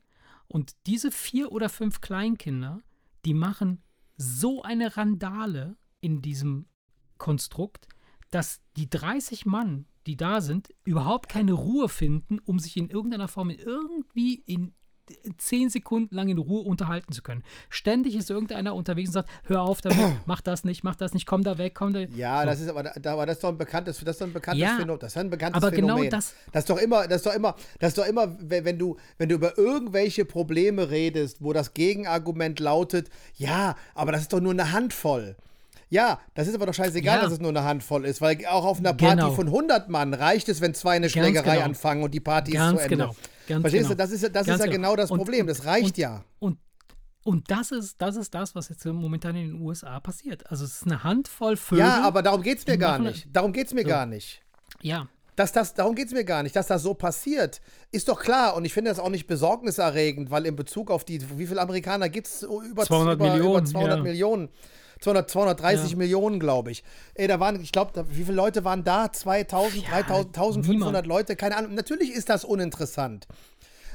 A: Und diese vier oder fünf Kleinkinder, die machen so eine Randale in diesem Konstrukt, dass die 30 Mann, die da sind, überhaupt keine Ruhe finden, um sich in irgendeiner Form irgendwie in zehn Sekunden lang in Ruhe unterhalten zu können. Ständig ist irgendeiner unterwegs und sagt, hör auf damit, mach das nicht, mach das nicht, komm da weg, komm da.
B: Ja, so. das ist aber, da, aber das ist doch ein bekanntes, das ist doch ein bekanntes
A: ja,
B: Phänomen. Das ist ein bekanntes
A: aber
B: Phänomen.
A: Genau das,
B: das ist doch immer, das ist doch immer, das ist doch immer, wenn du, wenn du über irgendwelche Probleme redest, wo das Gegenargument lautet, ja, aber das ist doch nur eine Handvoll. Ja, das ist aber doch scheißegal, ja. dass es nur eine Handvoll ist, weil auch auf einer Party genau. von 100 Mann reicht es, wenn zwei eine Schlägerei genau. anfangen und die Party
A: Ganz
B: ist zu Ende.
A: Genau. Ganz
B: Verstehst
A: genau.
B: du, das ist, das ist ja genau, genau das Problem, und, das reicht
A: und,
B: ja.
A: Und, und das ist, das ist das, was jetzt momentan in den USA passiert. Also es ist eine Handvoll Vögel.
B: Ja, aber darum geht es mir gar nicht. Darum geht es mir so. gar nicht.
A: Ja.
B: Dass das, darum geht es mir gar nicht. Dass das so passiert, ist doch klar. Und ich finde das auch nicht besorgniserregend, weil in Bezug auf die, wie viele Amerikaner gibt es? Über
A: 200
B: über,
A: Millionen.
B: Über 200
A: ja.
B: Millionen. 200, 230 ja. Millionen, glaube ich. Ey, da waren, ich glaube, wie viele Leute waren da? 2000, ja, 3000, 1500 niemand. Leute? Keine Ahnung. Natürlich ist das uninteressant.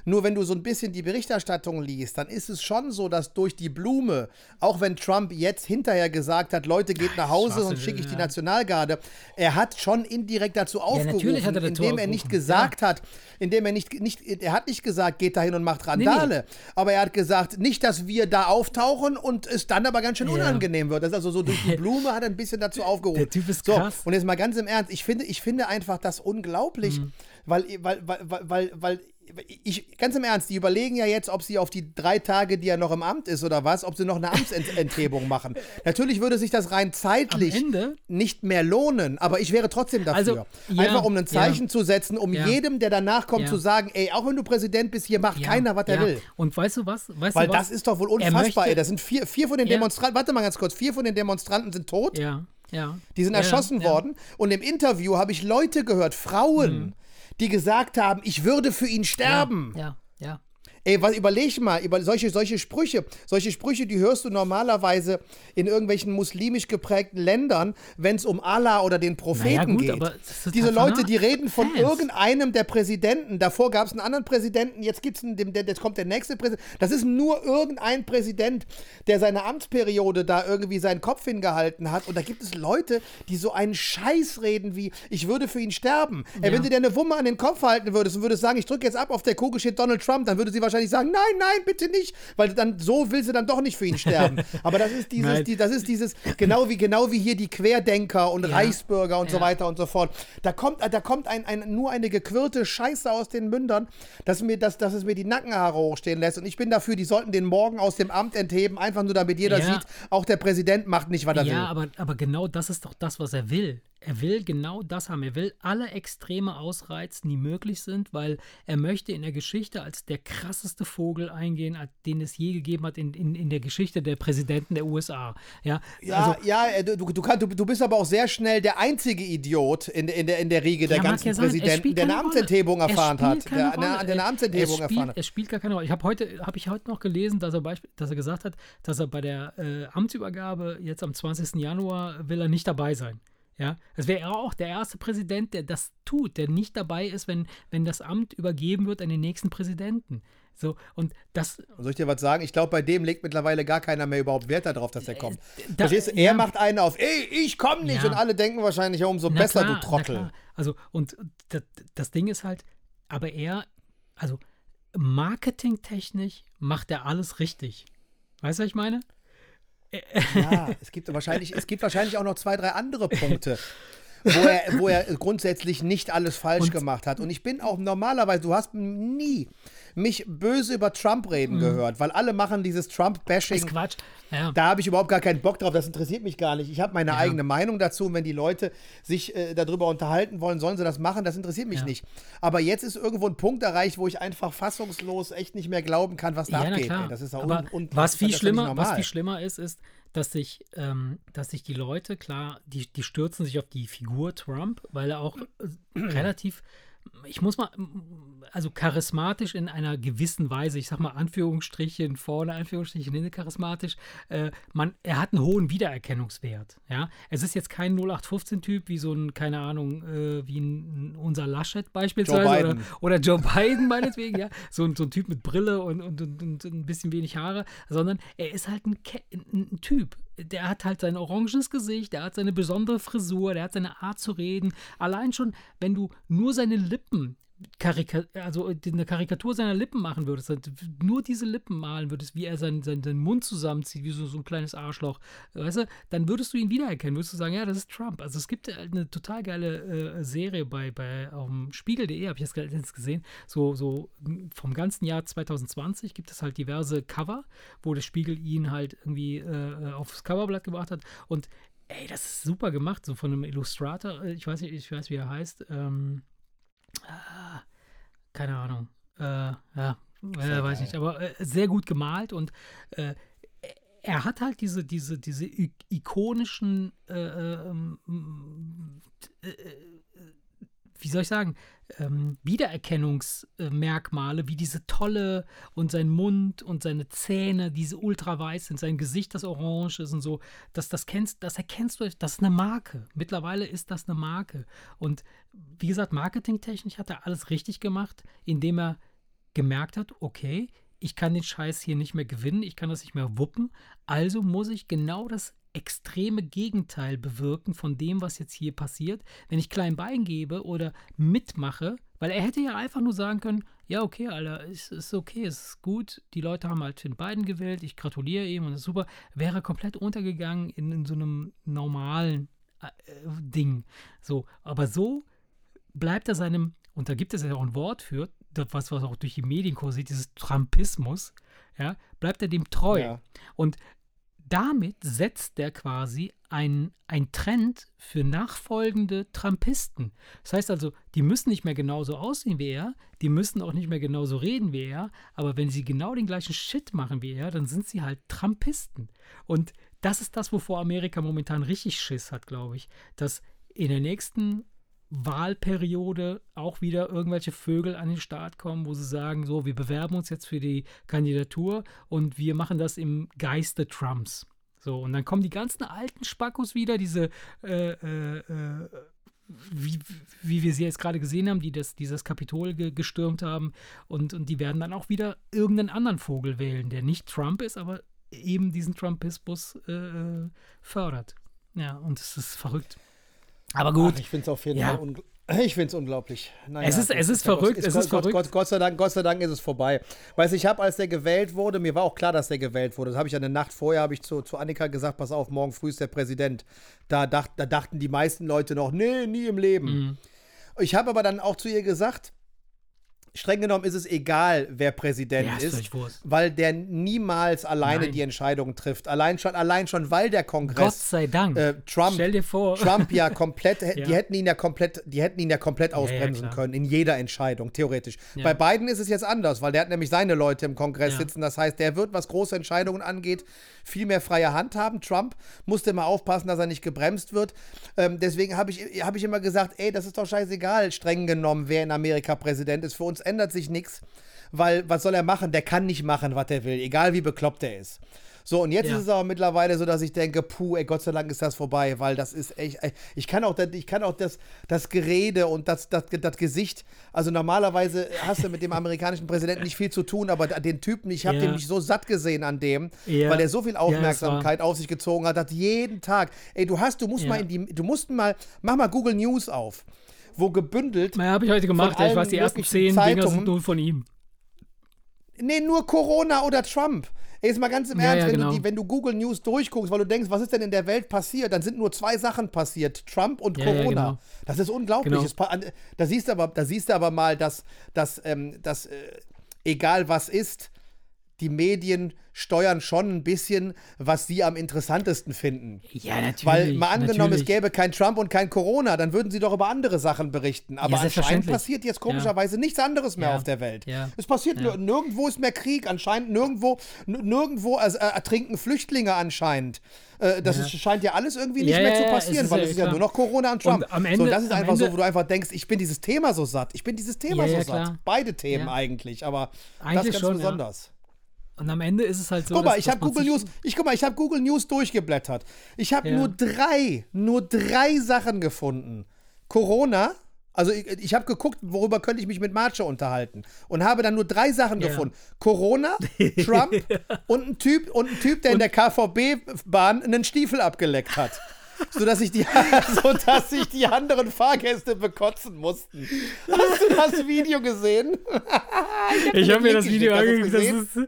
B: Nur wenn du so ein bisschen die Berichterstattung liest, dann ist es schon so, dass durch die Blume, auch wenn Trump jetzt hinterher gesagt hat, Leute, geht nach Hause und schicke ich die Nationalgarde, er hat schon indirekt dazu aufgerufen,
A: er
B: indem er nicht gesagt ja. hat, indem er nicht, nicht, er hat nicht gesagt, geht dahin und macht Randale, nee, nee. aber er hat gesagt, nicht, dass wir da auftauchen und es dann aber ganz schön ja. unangenehm wird. Das ist also so durch die Blume hat er ein bisschen dazu aufgerufen. Der
A: Typ ist krass.
B: So, und jetzt mal ganz im Ernst, ich finde, ich finde einfach das unglaublich, mhm. weil, weil, weil, weil, weil ich, ganz im Ernst, die überlegen ja jetzt, ob sie auf die drei Tage, die er noch im Amt ist oder was, ob sie noch eine Amtsenthebung machen. Natürlich würde sich das rein zeitlich nicht mehr lohnen, aber ich wäre trotzdem dafür. Also, ja, Einfach um ein Zeichen ja. zu setzen, um ja. jedem, der danach kommt, zu sagen, ey, auch wenn du Präsident bist, hier macht keiner, was er will.
A: Und weißt du was? Weißt
B: Weil
A: du
B: was? das ist doch wohl unfassbar, ey. Das sind vier, vier von den Demonstranten, warte mal ganz kurz, vier von den Demonstranten sind tot.
A: Ja. Ja.
B: Die sind erschossen worden. Und im Interview habe ich Leute gehört, Frauen, mhm die gesagt haben, ich würde für ihn sterben.
A: Ja, ja. ja.
B: Ey, was, überleg mal, über solche, solche Sprüche, solche Sprüche, die hörst du normalerweise in irgendwelchen muslimisch geprägten Ländern, wenn es um Allah oder den Propheten naja, gut, geht. Diese Leute, die reden von Fans. irgendeinem der Präsidenten. Davor gab es einen anderen Präsidenten, jetzt gibt's einen, der, jetzt kommt der nächste Präsident. Das ist nur irgendein Präsident, der seine Amtsperiode da irgendwie seinen Kopf hingehalten hat. Und da gibt es Leute, die so einen Scheiß reden wie, ich würde für ihn sterben. Ja. Ey, wenn du dir eine Wumme an den Kopf halten würdest und würdest sagen, ich drücke jetzt ab auf der Kugel steht Donald Trump, dann würde sie wahrscheinlich wahrscheinlich sagen, nein, nein, bitte nicht, weil dann so will sie dann doch nicht für ihn sterben. Aber das ist dieses, die, das ist dieses, genau wie, genau wie hier die Querdenker und ja. Reichsbürger und ja. so weiter und so fort. Da kommt, da kommt ein, ein, nur eine gequirlte Scheiße aus den Mündern, dass, mir, dass, dass es mir die Nackenhaare hochstehen lässt. Und ich bin dafür, die sollten den morgen aus dem Amt entheben, einfach nur damit jeder ja. sieht, auch der Präsident macht nicht, was er will.
A: Ja, aber, aber genau das ist doch das, was er will. Er will genau das haben. Er will alle Extreme ausreizen, die möglich sind, weil er möchte in der Geschichte als der krasseste Vogel eingehen, den es je gegeben hat in, in, in der Geschichte der Präsidenten der USA. Ja,
B: ja, also, ja äh, du, du, kann, du, du bist aber auch sehr schnell der einzige Idiot in, in, der, in der Riege der ja, ganzen ja Präsidenten, der eine Amtsenthebung erfahren hat. Der, eine, der Amtsenthebung
A: spielt,
B: erfahren hat.
A: Es spielt gar keine Rolle. Ich habe heute, ich heute noch gelesen, dass er, Beispiel, dass er gesagt hat, dass er bei der äh, Amtsübergabe jetzt am 20. Januar will er nicht dabei sein. Ja, es wäre auch der erste Präsident, der das tut, der nicht dabei ist, wenn, wenn das Amt übergeben wird an den nächsten Präsidenten. So, und das.
B: Soll ich dir was sagen? Ich glaube, bei dem legt mittlerweile gar keiner mehr überhaupt Wert darauf, dass er kommt. Äh, da, Verstehst du? Er ja. macht einen auf, ey, ich komme nicht. Ja. Und alle denken wahrscheinlich, ja, umso na besser, klar, du Trottel.
A: Also, und das, das Ding ist halt, aber er, also marketingtechnisch macht er alles richtig. Weißt du, was ich meine?
B: Ja, es gibt wahrscheinlich, es gibt wahrscheinlich auch noch zwei, drei andere Punkte. wo er, wo er grundsätzlich nicht alles falsch und, gemacht hat. Und ich bin auch normalerweise, du hast nie mich böse über Trump reden mhm. gehört, weil alle machen dieses Trump-Bashing.
A: Das ist Quatsch. Ja.
B: Da habe ich überhaupt gar keinen Bock drauf, das interessiert mich gar nicht. Ich habe meine ja. eigene Meinung dazu und wenn die Leute sich äh, darüber unterhalten wollen, sollen sie das machen, das interessiert mich ja. nicht. Aber jetzt ist irgendwo ein Punkt erreicht, wo ich einfach fassungslos echt nicht mehr glauben kann, was da abgeht. Das ist
A: auch un, un, was, viel schlimmer, was viel schlimmer ist, ist, dass sich, ähm, dass sich die Leute, klar, die, die stürzen sich auf die Figur Trump, weil er auch äh, relativ ich muss mal, also charismatisch in einer gewissen Weise, ich sag mal Anführungsstrichen vorne, Anführungsstrichen hinten charismatisch, äh, man, er hat einen hohen Wiedererkennungswert. Ja, es ist jetzt kein 0815-Typ wie so ein, keine Ahnung, äh, wie ein, unser Laschet beispielsweise oder, oder, Joe Biden meinetwegen, ja, so, so, ein Typ mit Brille und, und, und, und, ein bisschen wenig Haare, sondern er ist halt ein, ein Typ der hat halt sein oranges Gesicht, der hat seine besondere Frisur, der hat seine Art zu reden. Allein schon, wenn du nur seine Lippen Karika also eine Karikatur seiner Lippen machen würdest, halt nur diese Lippen malen würdest, wie er seinen, seinen, seinen Mund zusammenzieht, wie so, so ein kleines Arschloch, weißt du, dann würdest du ihn wiedererkennen, würdest du sagen, ja, das ist Trump. Also es gibt eine total geile äh, Serie bei, bei auf Spiegel.de, habe ich das jetzt gesehen, so, so vom ganzen Jahr 2020 gibt es halt diverse Cover, wo der Spiegel ihn halt irgendwie äh, aufs Coverblatt gebracht hat und ey, das ist super gemacht, so von einem Illustrator, ich weiß nicht, ich weiß, wie er heißt, ähm, Ah, keine Ahnung. Äh, ja, äh, weiß nicht, aber äh, sehr gut gemalt und äh, er hat halt diese, diese, diese ikonischen äh, äh, wie soll ich sagen, ähm, Wiedererkennungsmerkmale, wie diese tolle und sein Mund und seine Zähne, diese ultraweiß sind, sein Gesicht, das orange ist und so, das, das, kennst, das erkennst du, das ist eine Marke. Mittlerweile ist das eine Marke. Und wie gesagt, marketingtechnisch hat er alles richtig gemacht, indem er gemerkt hat, okay, ich kann den Scheiß hier nicht mehr gewinnen, ich kann das nicht mehr wuppen, also muss ich genau das extreme Gegenteil bewirken von dem, was jetzt hier passiert. Wenn ich klein Bein gebe oder mitmache, weil er hätte ja einfach nur sagen können, ja, okay, Alter, ist, ist okay, ist gut. Die Leute haben halt den beiden gewählt, ich gratuliere ihm und das ist super. Wäre komplett untergegangen in, in so einem normalen äh, Ding. So, aber so bleibt er seinem, und da gibt es ja auch ein Wort für, das, was, was auch durch die Medien kursiert, dieses Trumpismus, ja, bleibt er dem treu. Ja. Und damit setzt er quasi ein, ein Trend für nachfolgende Trumpisten. Das heißt also, die müssen nicht mehr genauso aussehen wie er, die müssen auch nicht mehr genauso reden wie er, aber wenn sie genau den gleichen Shit machen wie er, dann sind sie halt Trumpisten. Und das ist das, wovor Amerika momentan richtig Schiss hat, glaube ich. Dass in der nächsten Wahlperiode auch wieder irgendwelche Vögel an den Start kommen, wo sie sagen, so, wir bewerben uns jetzt für die Kandidatur und wir machen das im Geiste Trumps. So, und dann kommen die ganzen alten Spackos wieder, diese, äh, äh, äh, wie, wie wir sie jetzt gerade gesehen haben, die das, dieses Kapitol ge gestürmt haben, und, und die werden dann auch wieder irgendeinen anderen Vogel wählen, der nicht Trump ist, aber eben diesen Trumpismus äh, äh, fördert. Ja, und es ist verrückt. Aber gut.
B: Ach, ich finde es auf jeden ja. Fall ich finde es unglaublich.
A: Naja, es ist, es ist verrückt. Ist, es ist
B: Gott,
A: verrückt.
B: Gott, Gott, sei Dank, Gott sei Dank ist es vorbei. Weißt ich habe, als der gewählt wurde, mir war auch klar, dass der gewählt wurde. Das habe ich eine Nacht vorher, habe ich zu, zu Annika gesagt, pass auf, morgen früh ist der Präsident. Da, dacht, da dachten die meisten Leute noch, nee, nie im Leben. Mhm. Ich habe aber dann auch zu ihr gesagt, streng genommen ist es egal, wer Präsident ja, ist, weil der niemals alleine Nein. die Entscheidungen trifft. Allein schon, allein schon, weil der Kongress
A: Gott sei Dank.
B: Äh, Trump, Stell dir vor. Trump ja komplett, ja. die hätten ihn ja komplett, die hätten ihn ja komplett ausbremsen ja, können in jeder Entscheidung theoretisch. Bei Biden ist es jetzt anders, weil der hat nämlich seine Leute im Kongress sitzen. Das heißt, der wird, was große Entscheidungen angeht, viel mehr freie Hand haben. Trump musste immer aufpassen, dass er nicht gebremst wird. Ähm, deswegen habe ich, hab ich immer gesagt, ey, das ist doch scheißegal, streng genommen, wer in Amerika Präsident ist. Für uns ändert sich nichts, weil was soll er machen? Der kann nicht machen, was er will, egal wie bekloppt er ist. So, und jetzt ja. ist es aber mittlerweile so, dass ich denke, puh, ey, Gott sei Dank ist das vorbei, weil das ist echt, ich kann auch, ich kann auch das, das Gerede und das, das, das Gesicht, also normalerweise hast du mit dem amerikanischen Präsidenten nicht viel zu tun, aber den Typen, ich habe ja. den nicht so satt gesehen an dem, ja. weil er so viel Aufmerksamkeit auf sich gezogen hat, hat jeden Tag, ey, du hast, du musst mal in die, du musst mal, mach mal Google News auf wo gebündelt.
A: Na, habe ich heute gemacht. Ich weiß, die ersten zehn Dinger sind nur von ihm.
B: Nee, nur Corona oder Trump. Ey, jetzt mal ganz im Ernst, ja, wenn, genau. du die, wenn, du Google News durchguckst, weil du denkst, was ist denn in der Welt passiert, dann sind nur zwei Sachen passiert: Trump und ja, Corona. Genau. Das ist unglaublich. Genau. Da, siehst du aber, da siehst du aber mal, dass, dass, ähm, dass äh, egal was ist, die Medien steuern schon ein bisschen, was sie am interessantesten finden.
A: Ja, natürlich.
B: Weil mal angenommen, natürlich. es gäbe kein Trump und kein Corona, dann würden sie doch über andere Sachen berichten. Aber ja, anscheinend passiert jetzt komischerweise ja. nichts anderes mehr ja. auf der Welt. Es passiert nirgendwo ist mehr Krieg, anscheinend nirgendwo, nirgendwo äh, ertrinken Flüchtlinge anscheinend. Äh, das ist, scheint ja alles irgendwie nicht mehr zu passieren, weil es ist ja nur noch Corona und Trump. Und am Ende, so, das ist einfach Ende, so, wo du einfach denkst, ich bin dieses Thema so satt. Ich bin dieses Thema so satt. Beide Themen eigentlich, aber eigentlich das ganz schon, besonders.
A: Und am Ende ist es halt so.
B: Guck mal, ich habe Google News, ich guck mal, ich habe Google News durchgeblättert. Ich habe ja. nur drei, nur drei Sachen gefunden. Corona, also ich, ich habe geguckt, worüber könnte ich mich mit Marche unterhalten und habe dann nur drei Sachen ja. gefunden: Corona, Trump und ein Typ und ein Typ, der und in der KVB-Bahn einen Stiefel abgeleckt hat sodass sich die, sodass sich die anderen Fahrgäste bekotzen mussten. Hast du das Video gesehen?
A: ich habe mir das Video angeguckt. Das ist,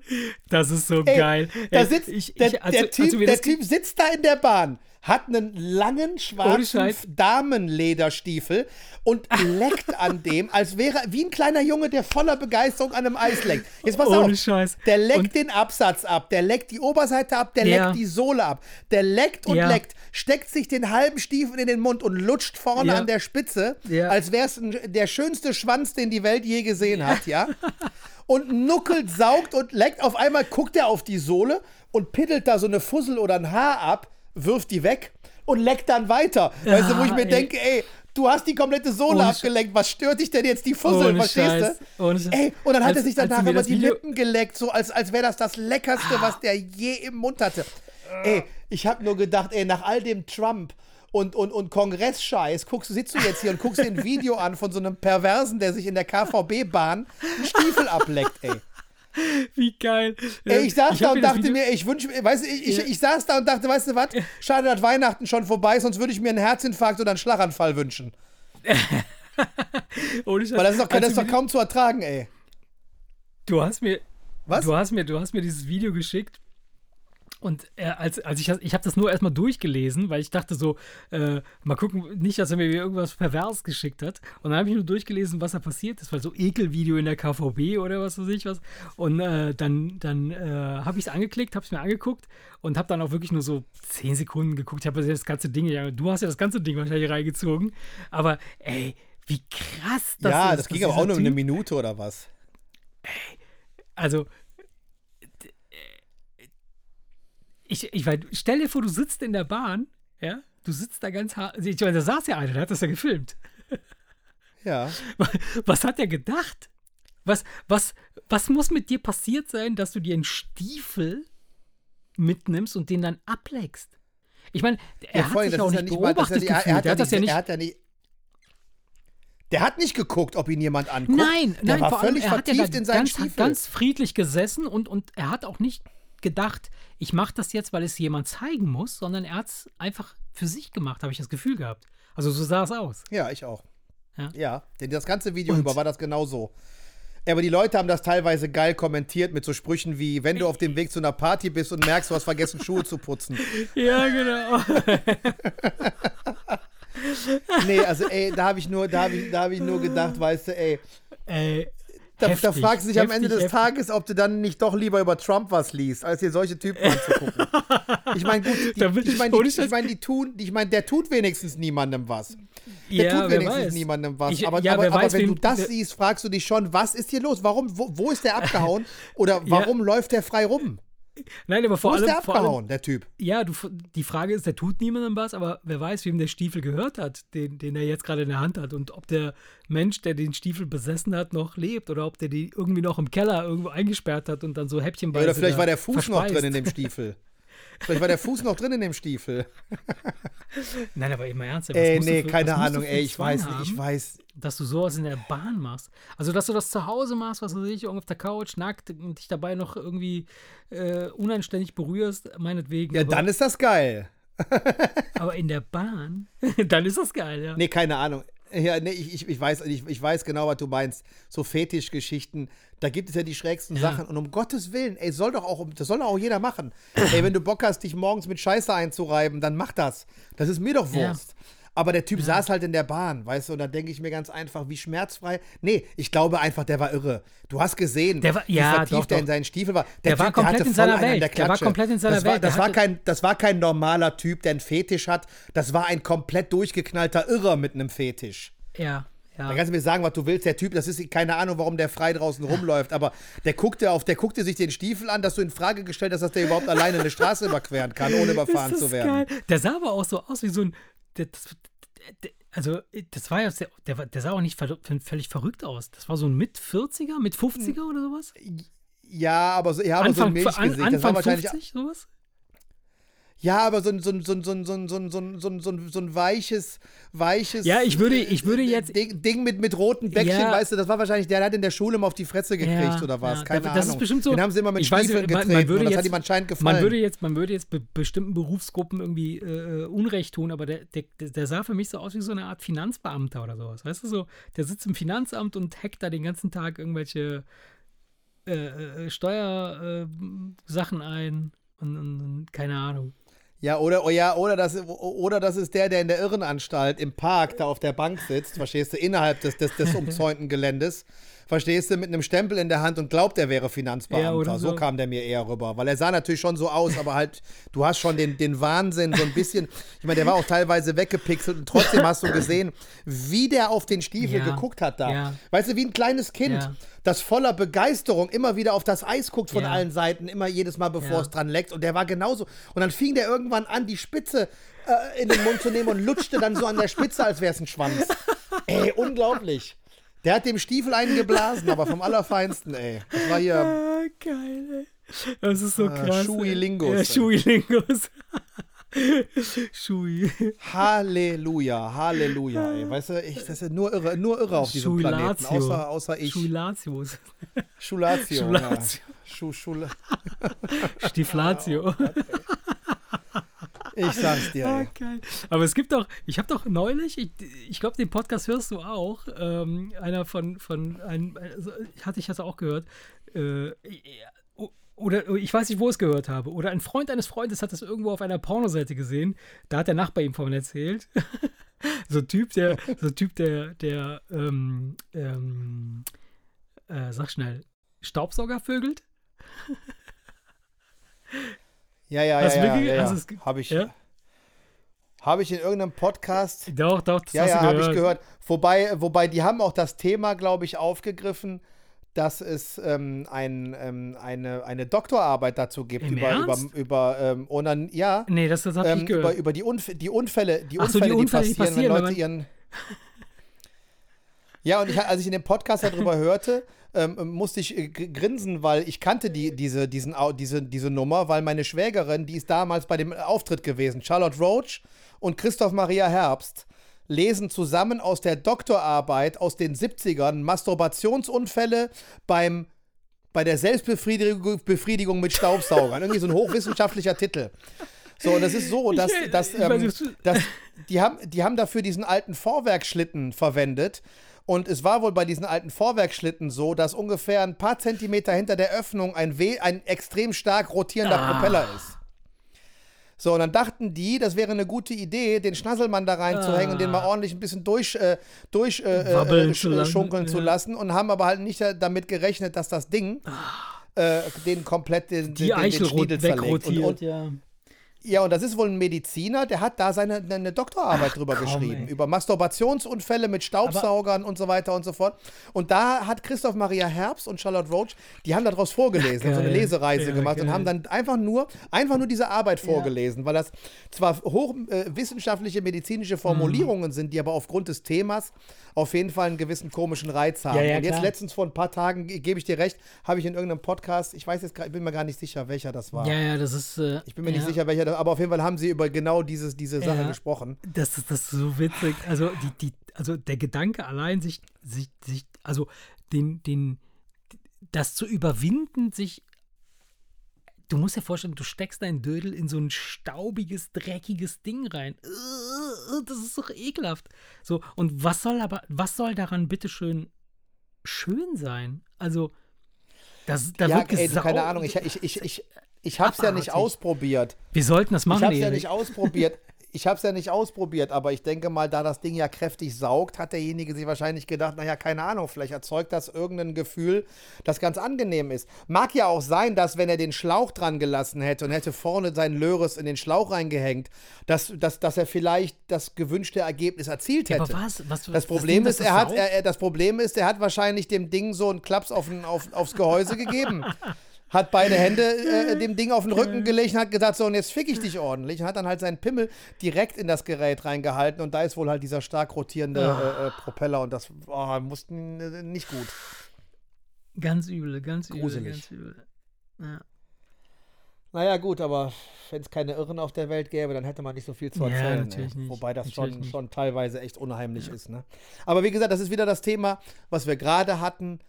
A: das ist so
B: Ey,
A: geil.
B: Da sitzt, ich, ich, der, der, typ, der typ sitzt da in der Bahn hat einen langen schwarzen Damenlederstiefel und leckt an dem, als wäre wie ein kleiner Junge, der voller Begeisterung an einem Eis leckt. Jetzt pass Ohne auf,
A: Scheiß.
B: der leckt und den Absatz ab, der leckt die Oberseite ab, der ja. leckt die Sohle ab, der leckt und ja. leckt, steckt sich den halben Stiefel in den Mund und lutscht vorne ja. an der Spitze, als wäre es der schönste Schwanz, den die Welt je gesehen hat, ja. und nuckelt, saugt und leckt. Auf einmal guckt er auf die Sohle und piddelt da so eine Fussel oder ein Haar ab wirft die weg und leckt dann weiter. Ja, weißt du, wo ich mir ey. denke, ey, du hast die komplette Sohle Ohne abgelenkt, was stört dich denn jetzt die Fussel, Ohne verstehst du? Ey, und dann hat als, er sich danach über die Lippen geleckt, so als, als wäre das das Leckerste, ah. was der je im Mund hatte. Ey, ich habe nur gedacht, ey, nach all dem Trump und, und, und Kongressscheiß, guckst, du- sitzt du jetzt hier und guckst dir ein Video an von so einem Perversen, der sich in der KVB-Bahn einen Stiefel ableckt, ey.
A: Wie geil.
B: Ey, ich saß da
A: hab
B: und dachte mir, ich wünsche mir, weißt du, ich, ich,
A: Ja.
B: ich saß da und dachte, weißt du was, schade, dass Weihnachten schon vorbei ist, sonst würde ich mir einen Herzinfarkt oder einen Schlaganfall wünschen. Weil das ist doch, das ist doch kaum zu ertragen, ey.
A: Du hast mir,
B: Was?
A: Du hast mir, du hast mir dieses Video geschickt und äh, als, als ich, das- ich habe das nur erstmal durchgelesen, weil ich dachte so, äh, mal gucken, nicht, dass er mir irgendwas pervers geschickt hat. Und dann habe ich nur durchgelesen, was da passiert ist, weil so Ekelvideo in der KVB oder was weiß ich was. Und äh, dann, dann äh, habe ich es angeklickt, habe es mir angeguckt und habe dann auch wirklich nur so 10 Sekunden geguckt. Ich habe das ganze Ding, ja, du hast ja das ganze Ding wahrscheinlich reingezogen. Aber ey, wie krass das
B: ja,
A: ist.
B: das
A: dass
B: ging aber auch nur eine Minute oder was.
A: Also, d- äh, ich, ich meine, stell dir vor, du sitzt in der Bahn, ja, du sitzt da ganz hart. Ich meine, da saß ja einer, der hat das ja gefilmt.
B: Ja.
A: Was hat er gedacht? Was, was, was muss mit dir passiert sein, dass du dir einen Stiefel mitnimmst und den dann ableckst? Ich meine, er
B: ja,
A: hat
B: allem,
A: sich auch nicht
B: mal,
A: beobachtet
B: er hat
A: das ja
B: nicht, er hat ja nicht, der hat nicht geguckt, ob ihn jemand anguckt.
A: Nein,
B: der
A: nein,
B: war
A: vor allem,
B: völlig
A: er hat ja
B: vertieft in seinen
A: ganz,
B: Stiefel.
A: ganz friedlich gesessen und, und er hat auch nicht gedacht, ich mache das jetzt, weil es jemand zeigen muss, sondern er hat es einfach für sich gemacht, habe ich das Gefühl gehabt. Also so sah es aus.
B: Ja, ich auch.
A: Ja.
B: Ja, denn das ganze Video
A: Und-
B: über war das genau so. Aber die Leute haben das teilweise geil kommentiert mit so Sprüchen wie, wenn du auf dem Weg zu einer Party bist und merkst, du hast vergessen, Schuhe zu putzen.
A: Ja, genau.
B: Nee, also ey, da habe ich nur, da habe ich, da hab ich nur gedacht, weißt du, ey,
A: Ey,
B: da,
A: heftig,
B: da fragst du dich am Ende des
A: heftig,
B: Tages, ob du dann nicht doch lieber über Trump was liest, als dir solche Typen anzugucken. Ich meine, gut, die, ich meine, die, ich mein, die tun, ich meine, der tut wenigstens niemandem was. Der
A: Ja,
B: tut wenigstens
A: weiß.
B: niemandem was.
A: Ich-
B: aber
A: ja,
B: aber,
A: wer
B: aber
A: weiß,
B: wenn du das siehst, fragst du dich schon, was ist hier los? Warum, wo, wo ist der abgehauen? Oder warum läuft der frei rum?
A: Nein, aber vor
B: Wo ist
A: allem,
B: der
A: vor allem,
B: der Typ?
A: ja, du, die Frage ist, der tut niemandem was, aber wer weiß, wem der Stiefel gehört hat, den, den er jetzt gerade in der Hand hat und ob der Mensch, der den Stiefel besessen hat, noch lebt oder ob der die irgendwie noch im Keller irgendwo eingesperrt hat und dann so häppchenweise
B: Oder vielleicht war der Fuß noch
A: verspeist.
B: drin in dem Stiefel. Vielleicht war der Fuß noch drin in dem Stiefel.
A: Nein, aber immer ernst.
B: Ey, nee,
A: für-
B: keine Ahnung, ey, ich weiß nicht, ich weiß.
A: Dass du sowas in der Bahn machst. Also, dass du das zu Hause machst, was weiß ich, auf der Couch, nackt und dich dabei noch irgendwie äh, unanständig berührst, meinetwegen.
B: Ja,
A: aber,
B: dann ist das geil.
A: aber in der Bahn, dann ist das geil, ja.
B: Nee, keine Ahnung. Ja, nee, ich, ich, weiß, ich, ich weiß genau, was du meinst. So Fetischgeschichten, da gibt es ja die schrägsten
A: Ja.
B: Sachen. Und um Gottes Willen, ey, soll doch auch, das soll doch auch jeder machen. ey, wenn du Bock hast, dich morgens mit Scheiße einzureiben, dann mach das. Das ist mir doch
A: Ja.
B: Aber der Typ saß halt in der Bahn, weißt du, und da denke ich mir ganz einfach, wie schmerzfrei. Nee, ich glaube einfach, der war irre. Du hast gesehen,
A: Der war-
B: wie
A: ja,
B: vertieft
A: doch,
B: der
A: doch.
B: in seinen Stiefel war.
A: Der war komplett
B: hatte
A: in seiner Welt.
B: Der,
A: Der war komplett in seiner
B: das war,
A: Welt. Der
B: Das war, kein, das war kein normaler Typ, der einen Fetisch hat. Das war ein komplett durchgeknallter Irrer mit einem Fetisch.
A: Ja, ja.
B: Da kannst du mir sagen, was du willst. Der Typ, das ist keine Ahnung, warum der frei draußen rumläuft, aber der guckte auf, der guckte sich den Stiefel an, dass du in Frage gestellt hast, dass der überhaupt alleine eine Straße überqueren kann, ohne überfahren zu werden.
A: Geil. Der sah aber auch so aus wie so ein. Der, das, also, das war ja. sehr- Der, der sah auch nicht völlig verrückt aus. Das war so ein Mit-40er, mit 50er oder sowas?
B: Ja, aber so, ja, aber so ein
A: Anfang, an,
B: Milchgesicht. das war
A: Anfang
B: wahrscheinlich.
A: 50, sowas?
B: Ja, aber so ein, so ein, so ein, so ein, so ein, so ein, so ein, so ein, so ein, so ein weiches, weiches.
A: Ja, ich würde- ich würde
B: äh,
A: jetzt-
B: Ding, Ding mit, mit roten Bäckchen,
A: Ja.
B: weißt du, das war wahrscheinlich, der hat in der Schule mal auf die Fresse gekriegt
A: Ja,
B: oder was.
A: ja.
B: Keine
A: Das
B: Ahnung.
A: ist bestimmt so-
B: Den haben sie immer mit Stiefeln
A: man- man
B: getreten
A: würde
B: und das
A: jetzt-
B: hat ihm anscheinend gefallen.
A: Man würde jetzt, man würde jetzt be bestimmten Berufsgruppen irgendwie äh, Unrecht tun, aber der, der, der sah für mich so aus wie so eine Art Finanzbeamter oder sowas. Weißt du so, der sitzt im Finanzamt und hackt da den ganzen Tag irgendwelche äh, äh, Steuersachen ein und, und, und keine Ahnung.
B: Ja, oder, oh ja, oder, das, oder das ist der, der in der Irrenanstalt im Park da auf der Bank sitzt, verstehst du, innerhalb des, des, des umzäunten Geländes, verstehst du, mit einem Stempel in der Hand und glaubt, er wäre Finanzbeamter.
A: Ja,
B: so.
A: so.
B: kam der mir eher rüber, weil er sah natürlich schon so aus, aber halt, du hast schon den, den Wahnsinn so ein bisschen, ich meine, der war auch teilweise weggepixelt und trotzdem hast du gesehen, wie der auf den Stiefel
A: Ja,
B: geguckt hat da.
A: ja.
B: Weißt du, wie ein kleines Kind, das voller Begeisterung immer wieder auf das Eis guckt von allen Seiten, immer jedes Mal, bevor es dran leckt. Und der war genauso. Und dann fing der irgendwann an, die Spitze äh, in den Mund zu nehmen und lutschte dann so an der Spitze, als wäre es ein Schwanz. Ey, unglaublich. Der hat dem Stiefel einen geblasen, aber vom Allerfeinsten, ey. Das war hier.
A: Ah, geil, ey. Das ist so
B: Ah,
A: krass.
B: Schuilingus.
A: Ja. Schuilingus. Schui.
B: Halleluja, Halleluja, ey. Weißt du, ich, das ist nur irre, nur irre auf diesem Planeten, außer, außer ich.
A: Schulatius.
B: Schulatio.
A: Schulatio.
B: Ja. Schu, Schule.
A: Stiflatio.
B: Oh Gott. Ich sag's dir.
A: Okay. Aber es gibt doch, ich habe doch neulich, ich, ich glaube, den Podcast hörst du auch, ähm, einer von, von einem, also, hatte ich das auch gehört, äh, oder ich weiß nicht, wo ich es gehört habe. Oder ein Freund eines Freundes hat das irgendwo auf einer Pornoseite gesehen. Da hat der Nachbar ihm von erzählt. so ein Typ, der, so ein Typ, der, der, ähm, ähm, äh, sag schnell, Staubsauger vögelt.
B: Ja, ja,
A: Hast
B: ja, ja, ja, ja.
A: ge-
B: Habe ich,
A: Ja?
B: hab ich in irgendeinem Podcast
A: Doch, doch, das
B: Ja,
A: hast
B: ja, habe ich gehört. Wobei, wobei, die haben auch das Thema, glaube ich, aufgegriffen, dass es ähm, ein, ähm, eine, eine Doktorarbeit dazu gibt
A: Im
B: über, über,
A: Ernst?
B: über ähm, Onan ja,
A: Nee, das, das habe
B: ähm,
A: ich
B: über,
A: gehört.
B: über die, Unf die Unfälle, die
A: Ach so, die
B: Unfälle, die,
A: Unfälle, die
B: passieren,
A: passieren,
B: wenn Leute ihren. Ja, und ich, als ich in dem Podcast darüber hörte, ähm, musste ich äh, gr- grinsen, weil ich kannte die, diese, diesen, diese, diese Nummer, weil meine Schwägerin, die ist damals bei dem Auftritt gewesen, Charlotte Roach und Christoph Maria Herbst, lesen zusammen aus der Doktorarbeit aus den 70ern Masturbationsunfälle beim, bei der Selbstbefriedigung Befriedigung mit Staubsaugern. Irgendwie so ein hochwissenschaftlicher Titel. So, und es ist so, dass, dass, ähm, dass die, haben, die haben dafür diesen alten Vorwerkschlitten verwendet. Und es war wohl bei diesen alten Vorwerkschlitten so, dass ungefähr ein paar Zentimeter hinter der Öffnung ein, We ein extrem stark rotierender
A: Ah.
B: Propeller ist. So, und dann dachten die, das wäre eine gute Idee, den Schnasselmann da reinzuhängen und den mal ordentlich ein bisschen durch, äh, durch äh, äh,
A: zu lassen,
B: zu und haben aber halt nicht damit gerechnet, dass das Ding äh, den komplett den,
A: die
B: den, den
A: Eichel
B: Schniedel zerlegt. Und, und,
A: ja.
B: Ja, und das ist wohl ein Mediziner, der hat da seine eine Doktorarbeit drüber
A: komm,
B: geschrieben.
A: ey.
B: Über Masturbationsunfälle mit Staubsaugern und so weiter und so fort. Und da hat Christoph Maria Herbst und Charlotte Roach, die haben daraus vorgelesen, haben so eine. Lesereise
A: Ja,
B: gemacht und
A: geil.
B: haben dann einfach nur, einfach nur diese Arbeit vorgelesen, weil das zwar hochwissenschaftliche äh, medizinische Formulierungen
A: Mhm.
B: sind, die aber aufgrund des Themas auf jeden Fall einen gewissen komischen Reiz haben.
A: Ja, ja,
B: und jetzt
A: klar.
B: letztens vor ein paar Tagen, ge- gebe ich dir recht, habe ich in irgendeinem Podcast, ich weiß jetzt, gar- ich bin mir gar nicht sicher, welcher das war.
A: Ja, ja, das ist. Äh,
B: Ich bin mir
A: ja,
B: nicht sicher, welcher, das- aber auf jeden Fall haben sie über genau dieses, diese Sache
A: Ja.
B: gesprochen.
A: Das ist, das ist so witzig. Also, die, die, also der Gedanke allein, sich, sich, sich, also den, den, das zu überwinden, sich. Du musst dir vorstellen, du steckst deinen Dödel in so ein staubiges, dreckiges Ding rein. Äh, Das ist doch ekelhaft. So, und was soll aber, was soll daran bitteschön schön sein? Also, das, da
B: ja,
A: wird
B: ey, keine Ahnung, ich, ich, ich, ich, ich habe es ja nicht ausprobiert.
A: Wir sollten das machen,
B: Ich habe es ja nicht ausprobiert. Ich habe es ja nicht ausprobiert, aber ich denke mal, da das Ding ja kräftig saugt, hat derjenige sich wahrscheinlich gedacht, naja, keine Ahnung, vielleicht erzeugt das irgendein Gefühl, das ganz angenehm ist. Mag ja auch sein, dass wenn er den Schlauch dran gelassen hätte und hätte vorne seinen Löres in den Schlauch reingehängt, dass, dass, dass er vielleicht das gewünschte Ergebnis erzielt
A: Ja,
B: hätte.
A: aber was, was,
B: Das Problem ist, er hat, er, er, das Problem ist, er hat wahrscheinlich dem Ding so einen Klaps auf, auf, aufs Gehäuse gegeben. Hat beide Hände äh, dem Ding auf den Rücken gelegt und hat gesagt, so, und jetzt fick ich dich ordentlich. Und hat dann halt seinen Pimmel direkt in das Gerät reingehalten. Und da ist wohl halt dieser stark rotierende äh, äh, Propeller. Und das oh, mussten äh, nicht gut.
A: Ganz übel, ganz übel,
B: Gruselig.
A: ganz übel. Ja.
B: Naja, gut, aber wenn es keine Irren auf der Welt gäbe, dann hätte man nicht so viel zu
A: Ja,
B: erzählen.
A: natürlich
B: ne? Wobei das
A: Natürlich
B: schon,
A: nicht.
B: schon teilweise echt unheimlich ist. Ne? Aber wie gesagt, das ist wieder das Thema, was wir gerade hatten.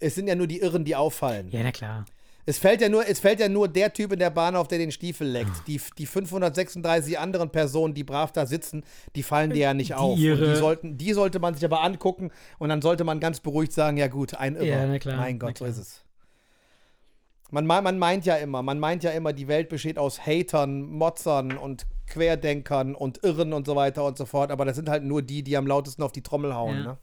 B: Es sind ja nur die Irren, die auffallen.
A: ja, na klar.
B: Es fällt ja nur, es fällt ja nur der Typ in der Bahn auf, der den Stiefel leckt. Die, die 536 anderen Personen, die brav da sitzen, die fallen dir ja nicht auf. Und
A: ihre-
B: die, sollten, die sollte man sich aber angucken und dann sollte man ganz beruhigt sagen, ja gut, ein Irrer.
A: Ja, na klar,
B: mein Gott, so ist es. Man, man meint ja immer, man meint ja immer, die Welt besteht aus Hatern, Motzern und Querdenkern und Irren und so weiter und so fort, aber das sind halt nur die, die am lautesten auf die Trommel hauen.
A: Ja.
B: Ne?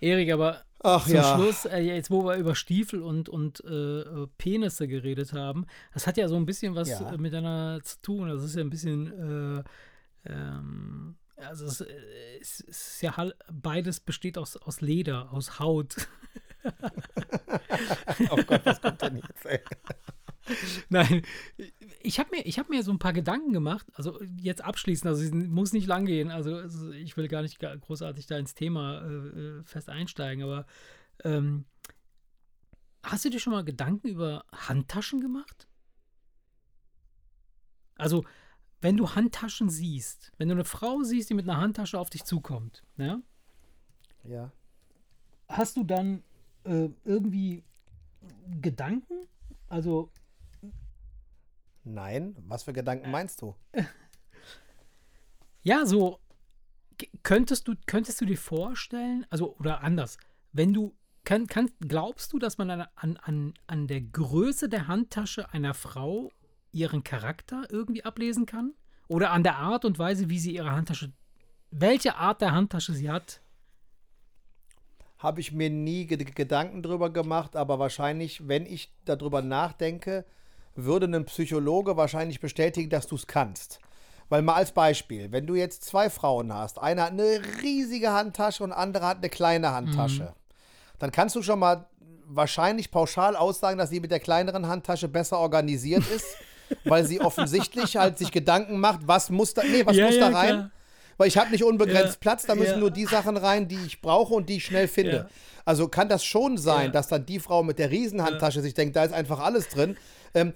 A: Erik, aber
B: Ach
A: zum
B: ja.
A: Schluss, äh, jetzt wo wir über Stiefel und, und äh, äh, Penisse geredet haben, das hat ja so ein bisschen was
B: Ja.
A: äh, miteinander zu tun. Das ist ja ein bisschen, äh, ähm, also es, äh, es, ist ja beides besteht aus, aus Leder, aus Haut.
B: Oh Gott, was kommt denn jetzt, ey?
A: Nein, ich habe mir, ich hab mir so ein paar Gedanken gemacht, also jetzt abschließend, also es muss nicht lang gehen, also ich will gar nicht großartig da ins Thema äh, äh, fest einsteigen, aber ähm, hast du dir schon mal Gedanken über Handtaschen gemacht? Also, wenn du Handtaschen siehst, wenn du eine Frau siehst, die mit einer Handtasche auf dich zukommt, ja,
B: Ja.
A: hast du dann äh, irgendwie Gedanken? Also,
B: Nein, was für Gedanken meinst du?
A: ja, so könntest du, könntest du dir vorstellen, also, oder anders, wenn du, kann, kann, glaubst du, dass man an, an, an, der Größe der Handtasche einer Frau ihren Charakter irgendwie ablesen kann? Oder an der Art und Weise, wie sie ihre Handtasche, welche Art der Handtasche sie hat?
B: Habe ich mir nie Ge Gedanken drüber gemacht, aber wahrscheinlich, wenn ich darüber nachdenke, würde ein Psychologe wahrscheinlich bestätigen, dass du es kannst. Weil mal als Beispiel, wenn du jetzt zwei Frauen hast, eine hat eine riesige Handtasche und andere hat eine kleine Handtasche, dann kannst du schon mal wahrscheinlich pauschal aussagen, dass sie mit der kleineren Handtasche besser organisiert ist, weil sie offensichtlich halt sich Gedanken macht, was muss da, nee, was
A: Ja,
B: muss
A: ja,
B: da rein?
A: klar.
B: Weil ich habe nicht unbegrenzt
A: Ja,
B: Platz, da müssen
A: ja.
B: nur die Sachen rein, die ich brauche und die ich schnell finde.
A: Ja.
B: Also kann das schon sein,
A: Ja.
B: dass dann die Frau mit der Riesenhandtasche sich denkt, da ist einfach alles drin. Ähm,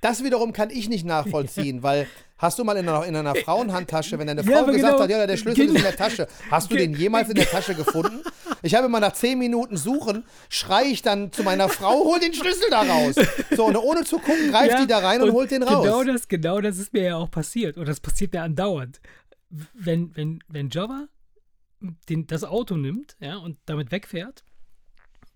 B: das wiederum kann ich nicht nachvollziehen, weil hast du mal in einer, in einer Frauenhandtasche, wenn deine
A: Ja,
B: Frau
A: aber
B: gesagt
A: genau.
B: hat, ja, der Schlüssel ist in der Tasche, hast du den jemals in der Tasche gefunden? Ich habe immer nach zehn Minuten Suchen, schreie ich dann zu meiner Frau, hol den Schlüssel da raus. So, und ohne zu gucken, greift
A: Ja,
B: die da rein und, holt den raus.
A: Genau das, genau das ist mir ja auch passiert. Und das passiert mir andauernd. Wenn, wenn, wenn Java den, das Auto nimmt ja, und damit wegfährt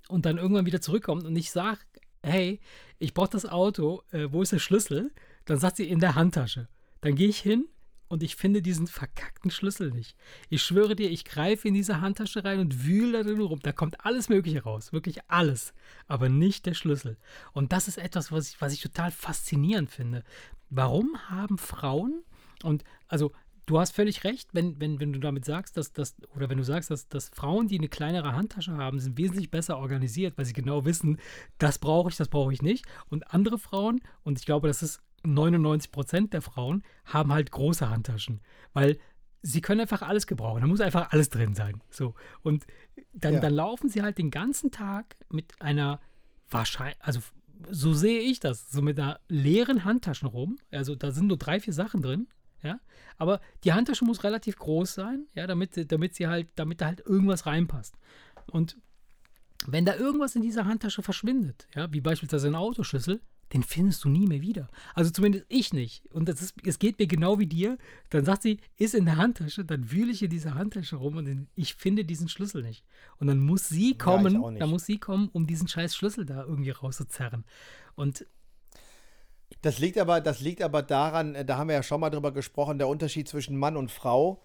A: und dann irgendwann wieder zurückkommt und ich sage, hey, ich brauche das Auto, äh, wo ist der Schlüssel? Dann sagt sie in der Handtasche. Dann gehe ich hin und ich finde diesen verkackten Schlüssel nicht. Ich schwöre dir, ich greife in diese Handtasche rein und wühle da drin rum. Da kommt alles Mögliche raus, wirklich alles, aber nicht der Schlüssel. Und das ist etwas, was ich, was ich total faszinierend finde. Warum haben Frauen, und also du hast völlig recht, wenn, wenn, wenn du damit sagst, dass, dass oder wenn du sagst, dass, dass Frauen, die eine kleinere Handtasche haben, sind wesentlich besser organisiert, weil sie genau wissen, das brauche ich, das brauche ich nicht. Und andere Frauen, und ich glaube, das ist 99 Prozent der Frauen, haben halt große Handtaschen, weil sie können einfach alles gebrauchen. Da muss einfach alles drin sein. So. Und dann,
B: Ja.
A: dann laufen sie halt den ganzen Tag mit einer wahrscheinlich, also so sehe ich das, so mit einer leeren Handtasche rum. Also da sind nur drei, vier Sachen drin. Ja, aber die Handtasche muss relativ groß sein, ja, damit, damit sie halt, damit da halt irgendwas reinpasst. Und wenn da irgendwas in dieser Handtasche verschwindet, ja, wie beispielsweise ein Autoschlüssel, den findest du nie mehr wieder. Also zumindest ich nicht. Und das ist, es geht mir genau wie dir. Dann sagt sie, ist in der Handtasche, dann wühle ich in dieser Handtasche rum und ich finde diesen Schlüssel nicht. Und dann muss sie kommen,
B: nicht.
A: dann muss sie kommen, um diesen scheiß Schlüssel da irgendwie rauszuzerren. Und
B: Das liegt aber, das liegt aber daran, äh, da haben wir ja schon mal drüber gesprochen, der Unterschied zwischen Mann und Frau.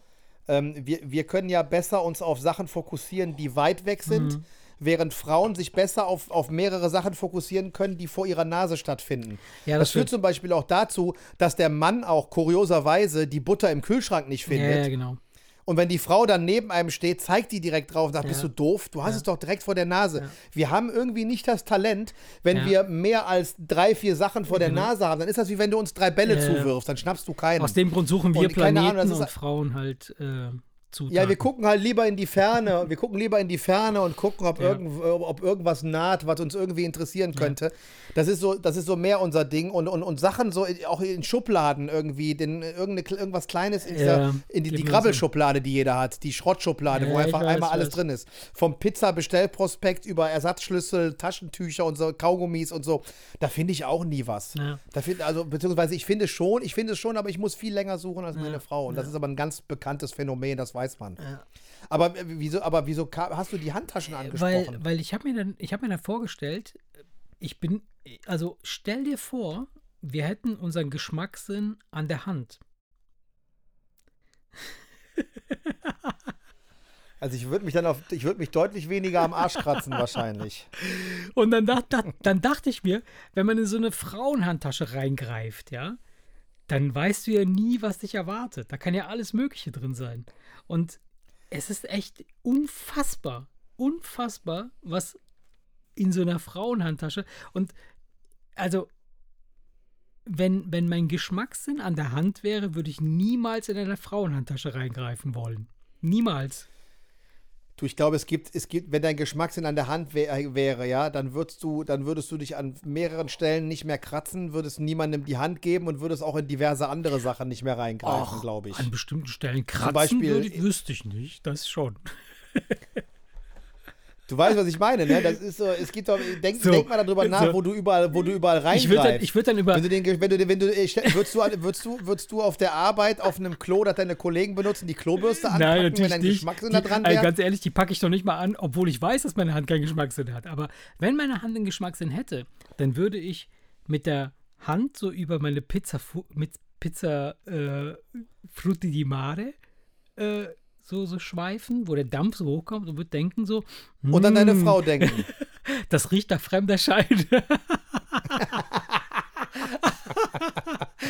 B: Ähm, wir, wir können ja besser uns auf Sachen fokussieren, die weit weg sind,
A: Mhm.
B: während Frauen sich besser auf, auf mehrere Sachen fokussieren können, die vor ihrer Nase stattfinden.
A: Ja,
B: das
A: das
B: führt zum Beispiel auch dazu, dass der Mann auch kurioserweise die Butter im Kühlschrank nicht
A: ja,
B: findet.
A: ja, genau.
B: Und wenn die Frau dann neben einem steht, zeigt die direkt drauf und sagt,
A: Ja.
B: bist du doof? Du hast
A: Ja.
B: es doch direkt vor der Nase.
A: Ja.
B: Wir haben irgendwie nicht das Talent, wenn wir mehr als drei, vier Sachen vor der
A: Genau.
B: Nase haben. Dann ist das wie wenn du uns drei Bälle zuwirfst, dann schnappst du keinen.
A: Aus dem Grund suchen wir
B: Und
A: Planeten
B: Ahnung,
A: und Frauen halt äh, Zutaten.
B: ja, wir gucken halt lieber in die Ferne. Wir gucken lieber in die Ferne und gucken, ob,
A: Ja.
B: irgend, ob irgendwas naht, was uns irgendwie interessieren könnte. Das, ist so, das ist so mehr unser Ding. Und, und, und Sachen so in, auch in Schubladen irgendwie, den, irgendeine, irgendwas Kleines in, dieser,
A: Ja,
B: in die, die Grabbelschublade, die jeder hat, die Schrottschublade, wo
A: Ja,
B: einfach
A: weiß,
B: einmal alles
A: weiß.
B: drin ist. Vom Pizza-Bestellprospekt über Ersatzschlüssel, Taschentücher und so, Kaugummis und so. Da finde ich auch nie was.
A: Ja.
B: Da find, also, beziehungsweise ich finde es schon, ich finde es schon, aber ich muss viel länger suchen als meine Frau. Und das ist aber ein ganz bekanntes Phänomen, das weiß man.
A: Ja.
B: Aber äh, wieso, aber wieso hast du die Handtaschen
A: Weil,
B: angesprochen?
A: weil ich habe mir dann, ich habe mir dann vorgestellt, ich bin, also stell dir vor, wir hätten unseren Geschmackssinn an der Hand.
B: also ich würde mich dann auf, ich würde mich deutlich weniger am Arsch kratzen wahrscheinlich.
A: Und dann, dacht, dann dachte ich mir, wenn man in so eine Frauenhandtasche reingreift, ja, dann weißt du ja nie, was dich erwartet. Da kann ja alles Mögliche drin sein. Und es ist echt unfassbar, unfassbar, was in so einer Frauenhandtasche und also wenn, wenn mein Geschmackssinn an der Hand wäre, würde ich niemals in eine Frauenhandtasche reingreifen wollen. Niemals.
B: Du, ich glaube, es gibt, es gibt, wenn dein Geschmackssinn an der Hand wär, wäre, ja, dann würdest du, dann würdest du dich an mehreren Stellen nicht mehr kratzen, würdest niemandem die Hand geben und würdest auch in diverse andere Sachen nicht mehr reingreifen, glaube ich.
A: An bestimmten Stellen kratzen
B: Beispiel-
A: würde, wüsste ich nicht. Das schon.
B: Du weißt, was ich meine, ne? Das ist so, es gibt doch, denk,
A: So,
B: denk mal darüber nach,
A: so.
B: wo du überall, wo du überall
A: Ich würde dann, ich würd dann über.
B: wenn du den, wenn du, wenn du, würdest du, würdest du, würdest du auf der Arbeit auf einem Klo, das deine Kollegen benutzen, die Klobürste anpacken,
A: Nein,
B: wenn
A: natürlich
B: dein
A: nicht.
B: Geschmackssinn
A: Die,
B: da dran wäre?
A: ganz ehrlich, die packe ich doch nicht mal an, obwohl ich weiß, dass meine Hand keinen Geschmackssinn hat. Aber wenn meine Hand einen Geschmackssinn hätte, dann würde ich mit der Hand so über meine Pizza, mit Pizza äh, Frutti di Mare äh, so, so schweifen, wo der Dampf so hochkommt und würde denken so,
B: Und an deine
A: "Mm,
B: Frau denken.
A: das riecht nach fremder Scheide.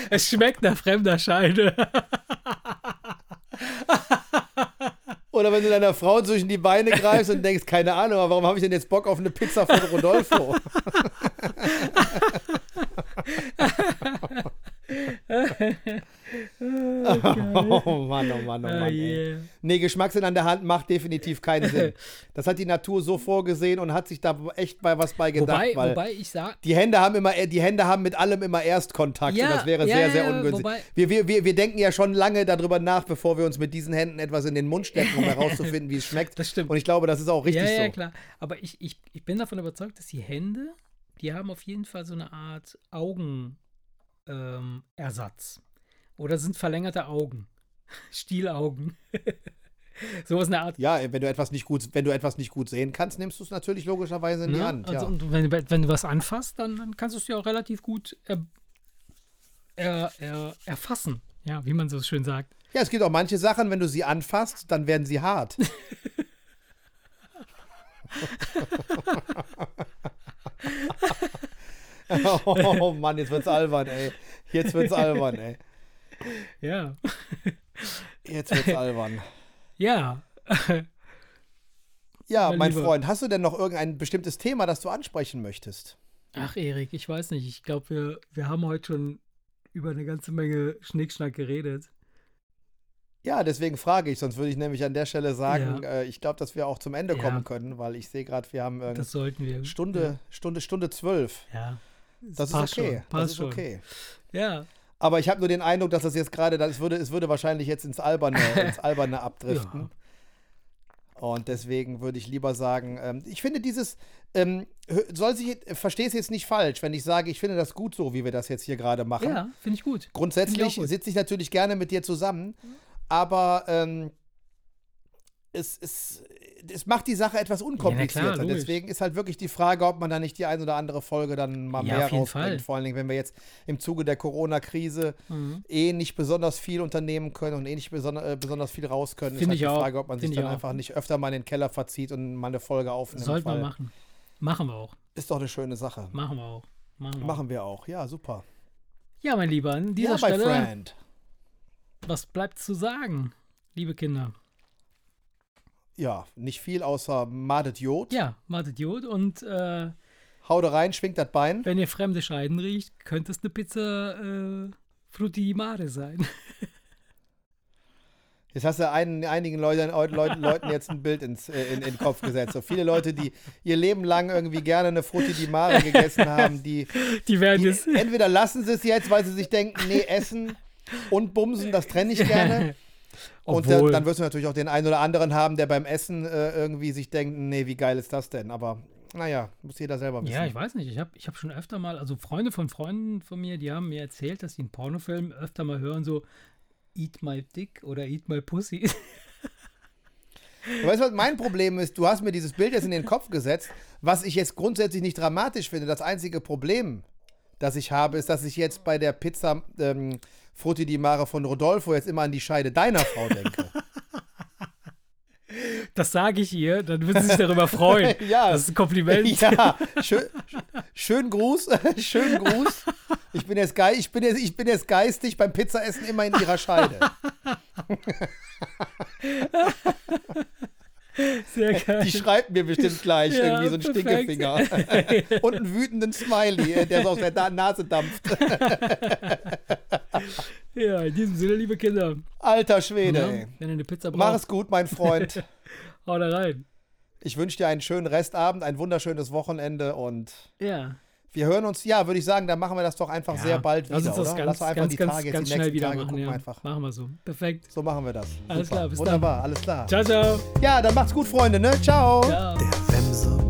A: es schmeckt nach fremder Scheide.
B: Oder wenn du deiner Frau zwischen die Beine greifst und denkst, keine Ahnung, warum habe ich denn jetzt Bock auf eine Pizza von Rodolfo? oh Mann, oh Mann, oh
A: Ah,
B: Mann. ey.
A: yeah.
B: Nee, Geschmackssinn an der Hand macht definitiv keinen Sinn. Das hat die Natur so vorgesehen und hat sich da echt bei was bei gedacht,
A: Wobei,
B: weil
A: wobei ich sage,
B: die Hände haben immer, die Hände haben mit allem immer Erstkontakt
A: Ja,
B: und das wäre
A: ja,
B: sehr, sehr ungünstig.
A: wobei-
B: wir, wir, wir, wir denken ja schon lange darüber nach, bevor wir uns mit diesen Händen etwas in den Mund stecken, um herauszufinden, wie es schmeckt.
A: Das stimmt.
B: Und ich glaube, das ist auch richtig
A: ja, ja,
B: so.
A: klar. Aber ich, ich, ich bin davon überzeugt, dass die Hände, die haben auf jeden Fall so eine Art Augenersatz. Ähm. Oder sind verlängerte Augen. Stielaugen. Sowas in der Art.
B: Ja, wenn du etwas nicht gut, wenn du etwas nicht gut sehen kannst, nimmst du es natürlich logischerweise in die
A: Ne?
B: Hand.
A: Also,
B: ja.
A: und wenn, du- wenn du was anfasst, dann, dann kannst du es ja auch relativ gut er, er, er, erfassen. Ja, wie man so schön sagt.
B: ja, es gibt auch manche Sachen, wenn du sie anfasst, dann werden sie hart. oh Mann, jetzt wird's albern, ey. Jetzt wird's albern, ey.
A: Ja.
B: Jetzt wird's albern.
A: Ja.
B: Ja,
A: Mein
B: mein. Freund, hast du denn noch irgendein bestimmtes Thema, das du ansprechen möchtest?
A: Ach, Erik, ich weiß nicht. Ich glaube, wir, wir haben heute schon über eine ganze Menge Schnickschnack geredet.
B: Ja, deswegen frage ich, sonst würde ich nämlich an der Stelle sagen,
A: Ja.
B: äh, ich glaube, dass wir auch zum Ende
A: Ja.
B: kommen können, weil ich sehe gerade, wir haben äh,
A: Das sollten wir.
B: Stunde, Stunde, Stunde zwölf.
A: Ja.
B: Das ist
A: passt
B: okay.
A: Schon, passt
B: das ist
A: schon.
B: okay.
A: Ja.
B: Aber ich habe nur den Eindruck, dass das jetzt gerade, das würde, es würde wahrscheinlich jetzt ins Alberne, ins Alberne abdriften. Und deswegen würde ich lieber sagen, ähm, ich finde dieses, ähm, soll sich, verstehe es jetzt nicht falsch, wenn ich sage, ich finde das gut so, wie wir das jetzt hier gerade machen.
A: Ja, finde ich gut.
B: Grundsätzlich sitze ich natürlich gerne mit dir zusammen, aber ähm, es, es, es macht die Sache etwas unkomplizierter.
A: logisch.
B: Deswegen ist halt wirklich die Frage, ob man da nicht die ein oder andere Folge dann mal
A: Ja,
B: mehr rausbringt. Vor allen Dingen, wenn wir jetzt im Zuge der Corona-Krise
A: Mhm.
B: eh nicht besonders viel unternehmen können und eh nicht besonder, äh, besonders viel raus können.
A: Finde
B: ist
A: ich
B: halt die
A: auch.
B: Frage, ob man sich
A: Finde ich
B: dann
A: auch.
B: einfach nicht öfter mal in den Keller verzieht und mal eine Folge aufnimmt.
A: Sollten wir machen. Machen wir auch.
B: Ist doch eine schöne Sache.
A: Machen wir auch. Machen wir. Auch.
B: Machen wir auch. Ja, super.
A: Ja, mein Lieber, an dieser
B: ja,
A: Stelle,
B: friend.
A: was bleibt zu sagen, liebe Kinder?
B: Ja, nicht viel außer Madet Jod.
A: Ja, Martin Idiot und äh,
B: Hau da rein, schwingt das Bein.
A: wenn ihr fremde Scheiden riecht, könnte es eine Pizza äh, Frutti di Mare sein.
B: Jetzt hast du einen, einigen Leuten, Leuten, Leuten jetzt ein Bild ins, äh, in, in den Kopf gesetzt. So viele Leute, die ihr Leben lang irgendwie gerne eine Frutti di Mare gegessen haben, die,
A: Die werden
B: die
A: jetzt.
B: entweder lassen sie es jetzt, weil sie sich denken, nee, essen und bumsen, das trenne ich gerne. Und
A: Obwohl,
B: dann, dann wirst du natürlich auch den einen oder anderen haben, der beim Essen äh, irgendwie sich denkt, nee, wie geil ist das denn? Aber naja, muss jeder selber wissen.
A: Ja, ich weiß nicht. Ich habe ich hab schon öfter mal, also Freunde von Freunden von mir, die haben mir erzählt, dass sie in Pornofilmen öfter mal hören, so Eat my dick oder Eat my pussy.
B: Du weißt, was mein Problem ist? Du hast mir dieses Bild jetzt in den Kopf gesetzt, was ich jetzt grundsätzlich nicht dramatisch finde. Das einzige Problem, das ich habe, ist, dass ich jetzt bei der Pizza ähm, Frutti di Mare von Rodolfo jetzt immer an die Scheide deiner Frau denke.
A: Das sage ich ihr, dann wird sie sich darüber freuen.
B: Ja.
A: Das ist ein Kompliment.
B: ja, schön, schön Gruß, schön Gruß. Ich bin, jetzt ich, bin jetzt, ich bin jetzt geistig beim Pizzaessen immer in ihrer Scheide.
A: Sehr geil.
B: Die schreibt mir bestimmt gleich
A: Ja,
B: irgendwie so einen
A: perfekt.
B: Stinkefinger. Und einen wütenden Smiley, äh, der so aus der Nase dampft.
A: Ja, in diesem Sinne, liebe Kinder,
B: Alter Schwede,
A: ja,
B: ey.
A: wenn ihr eine Pizza
B: Mach
A: braucht,
B: es gut, mein Freund.
A: Hau da rein.
B: Ich wünsche dir einen schönen Restabend, ein wunderschönes Wochenende und
A: Ja.
B: Wir hören uns, ja, würde ich sagen, dann machen wir das doch einfach sehr bald
A: Lass
B: wieder,
A: uns das
B: oder?
A: ganz,
B: Lass doch einfach
A: ganz,
B: die Tage jetzt
A: ganz
B: die
A: schnell
B: nächsten
A: wieder
B: Tage
A: machen.
B: gucken
A: Ja.
B: wir einfach.
A: Machen wir so. Perfekt.
B: So machen wir das.
A: Alles
B: Super.
A: klar, bis dann.
B: Wunderbar, alles klar.
A: Ciao, ciao.
B: Ja, dann macht's gut, Freunde, ne? Ciao.
A: Ciao.
C: Der Wemse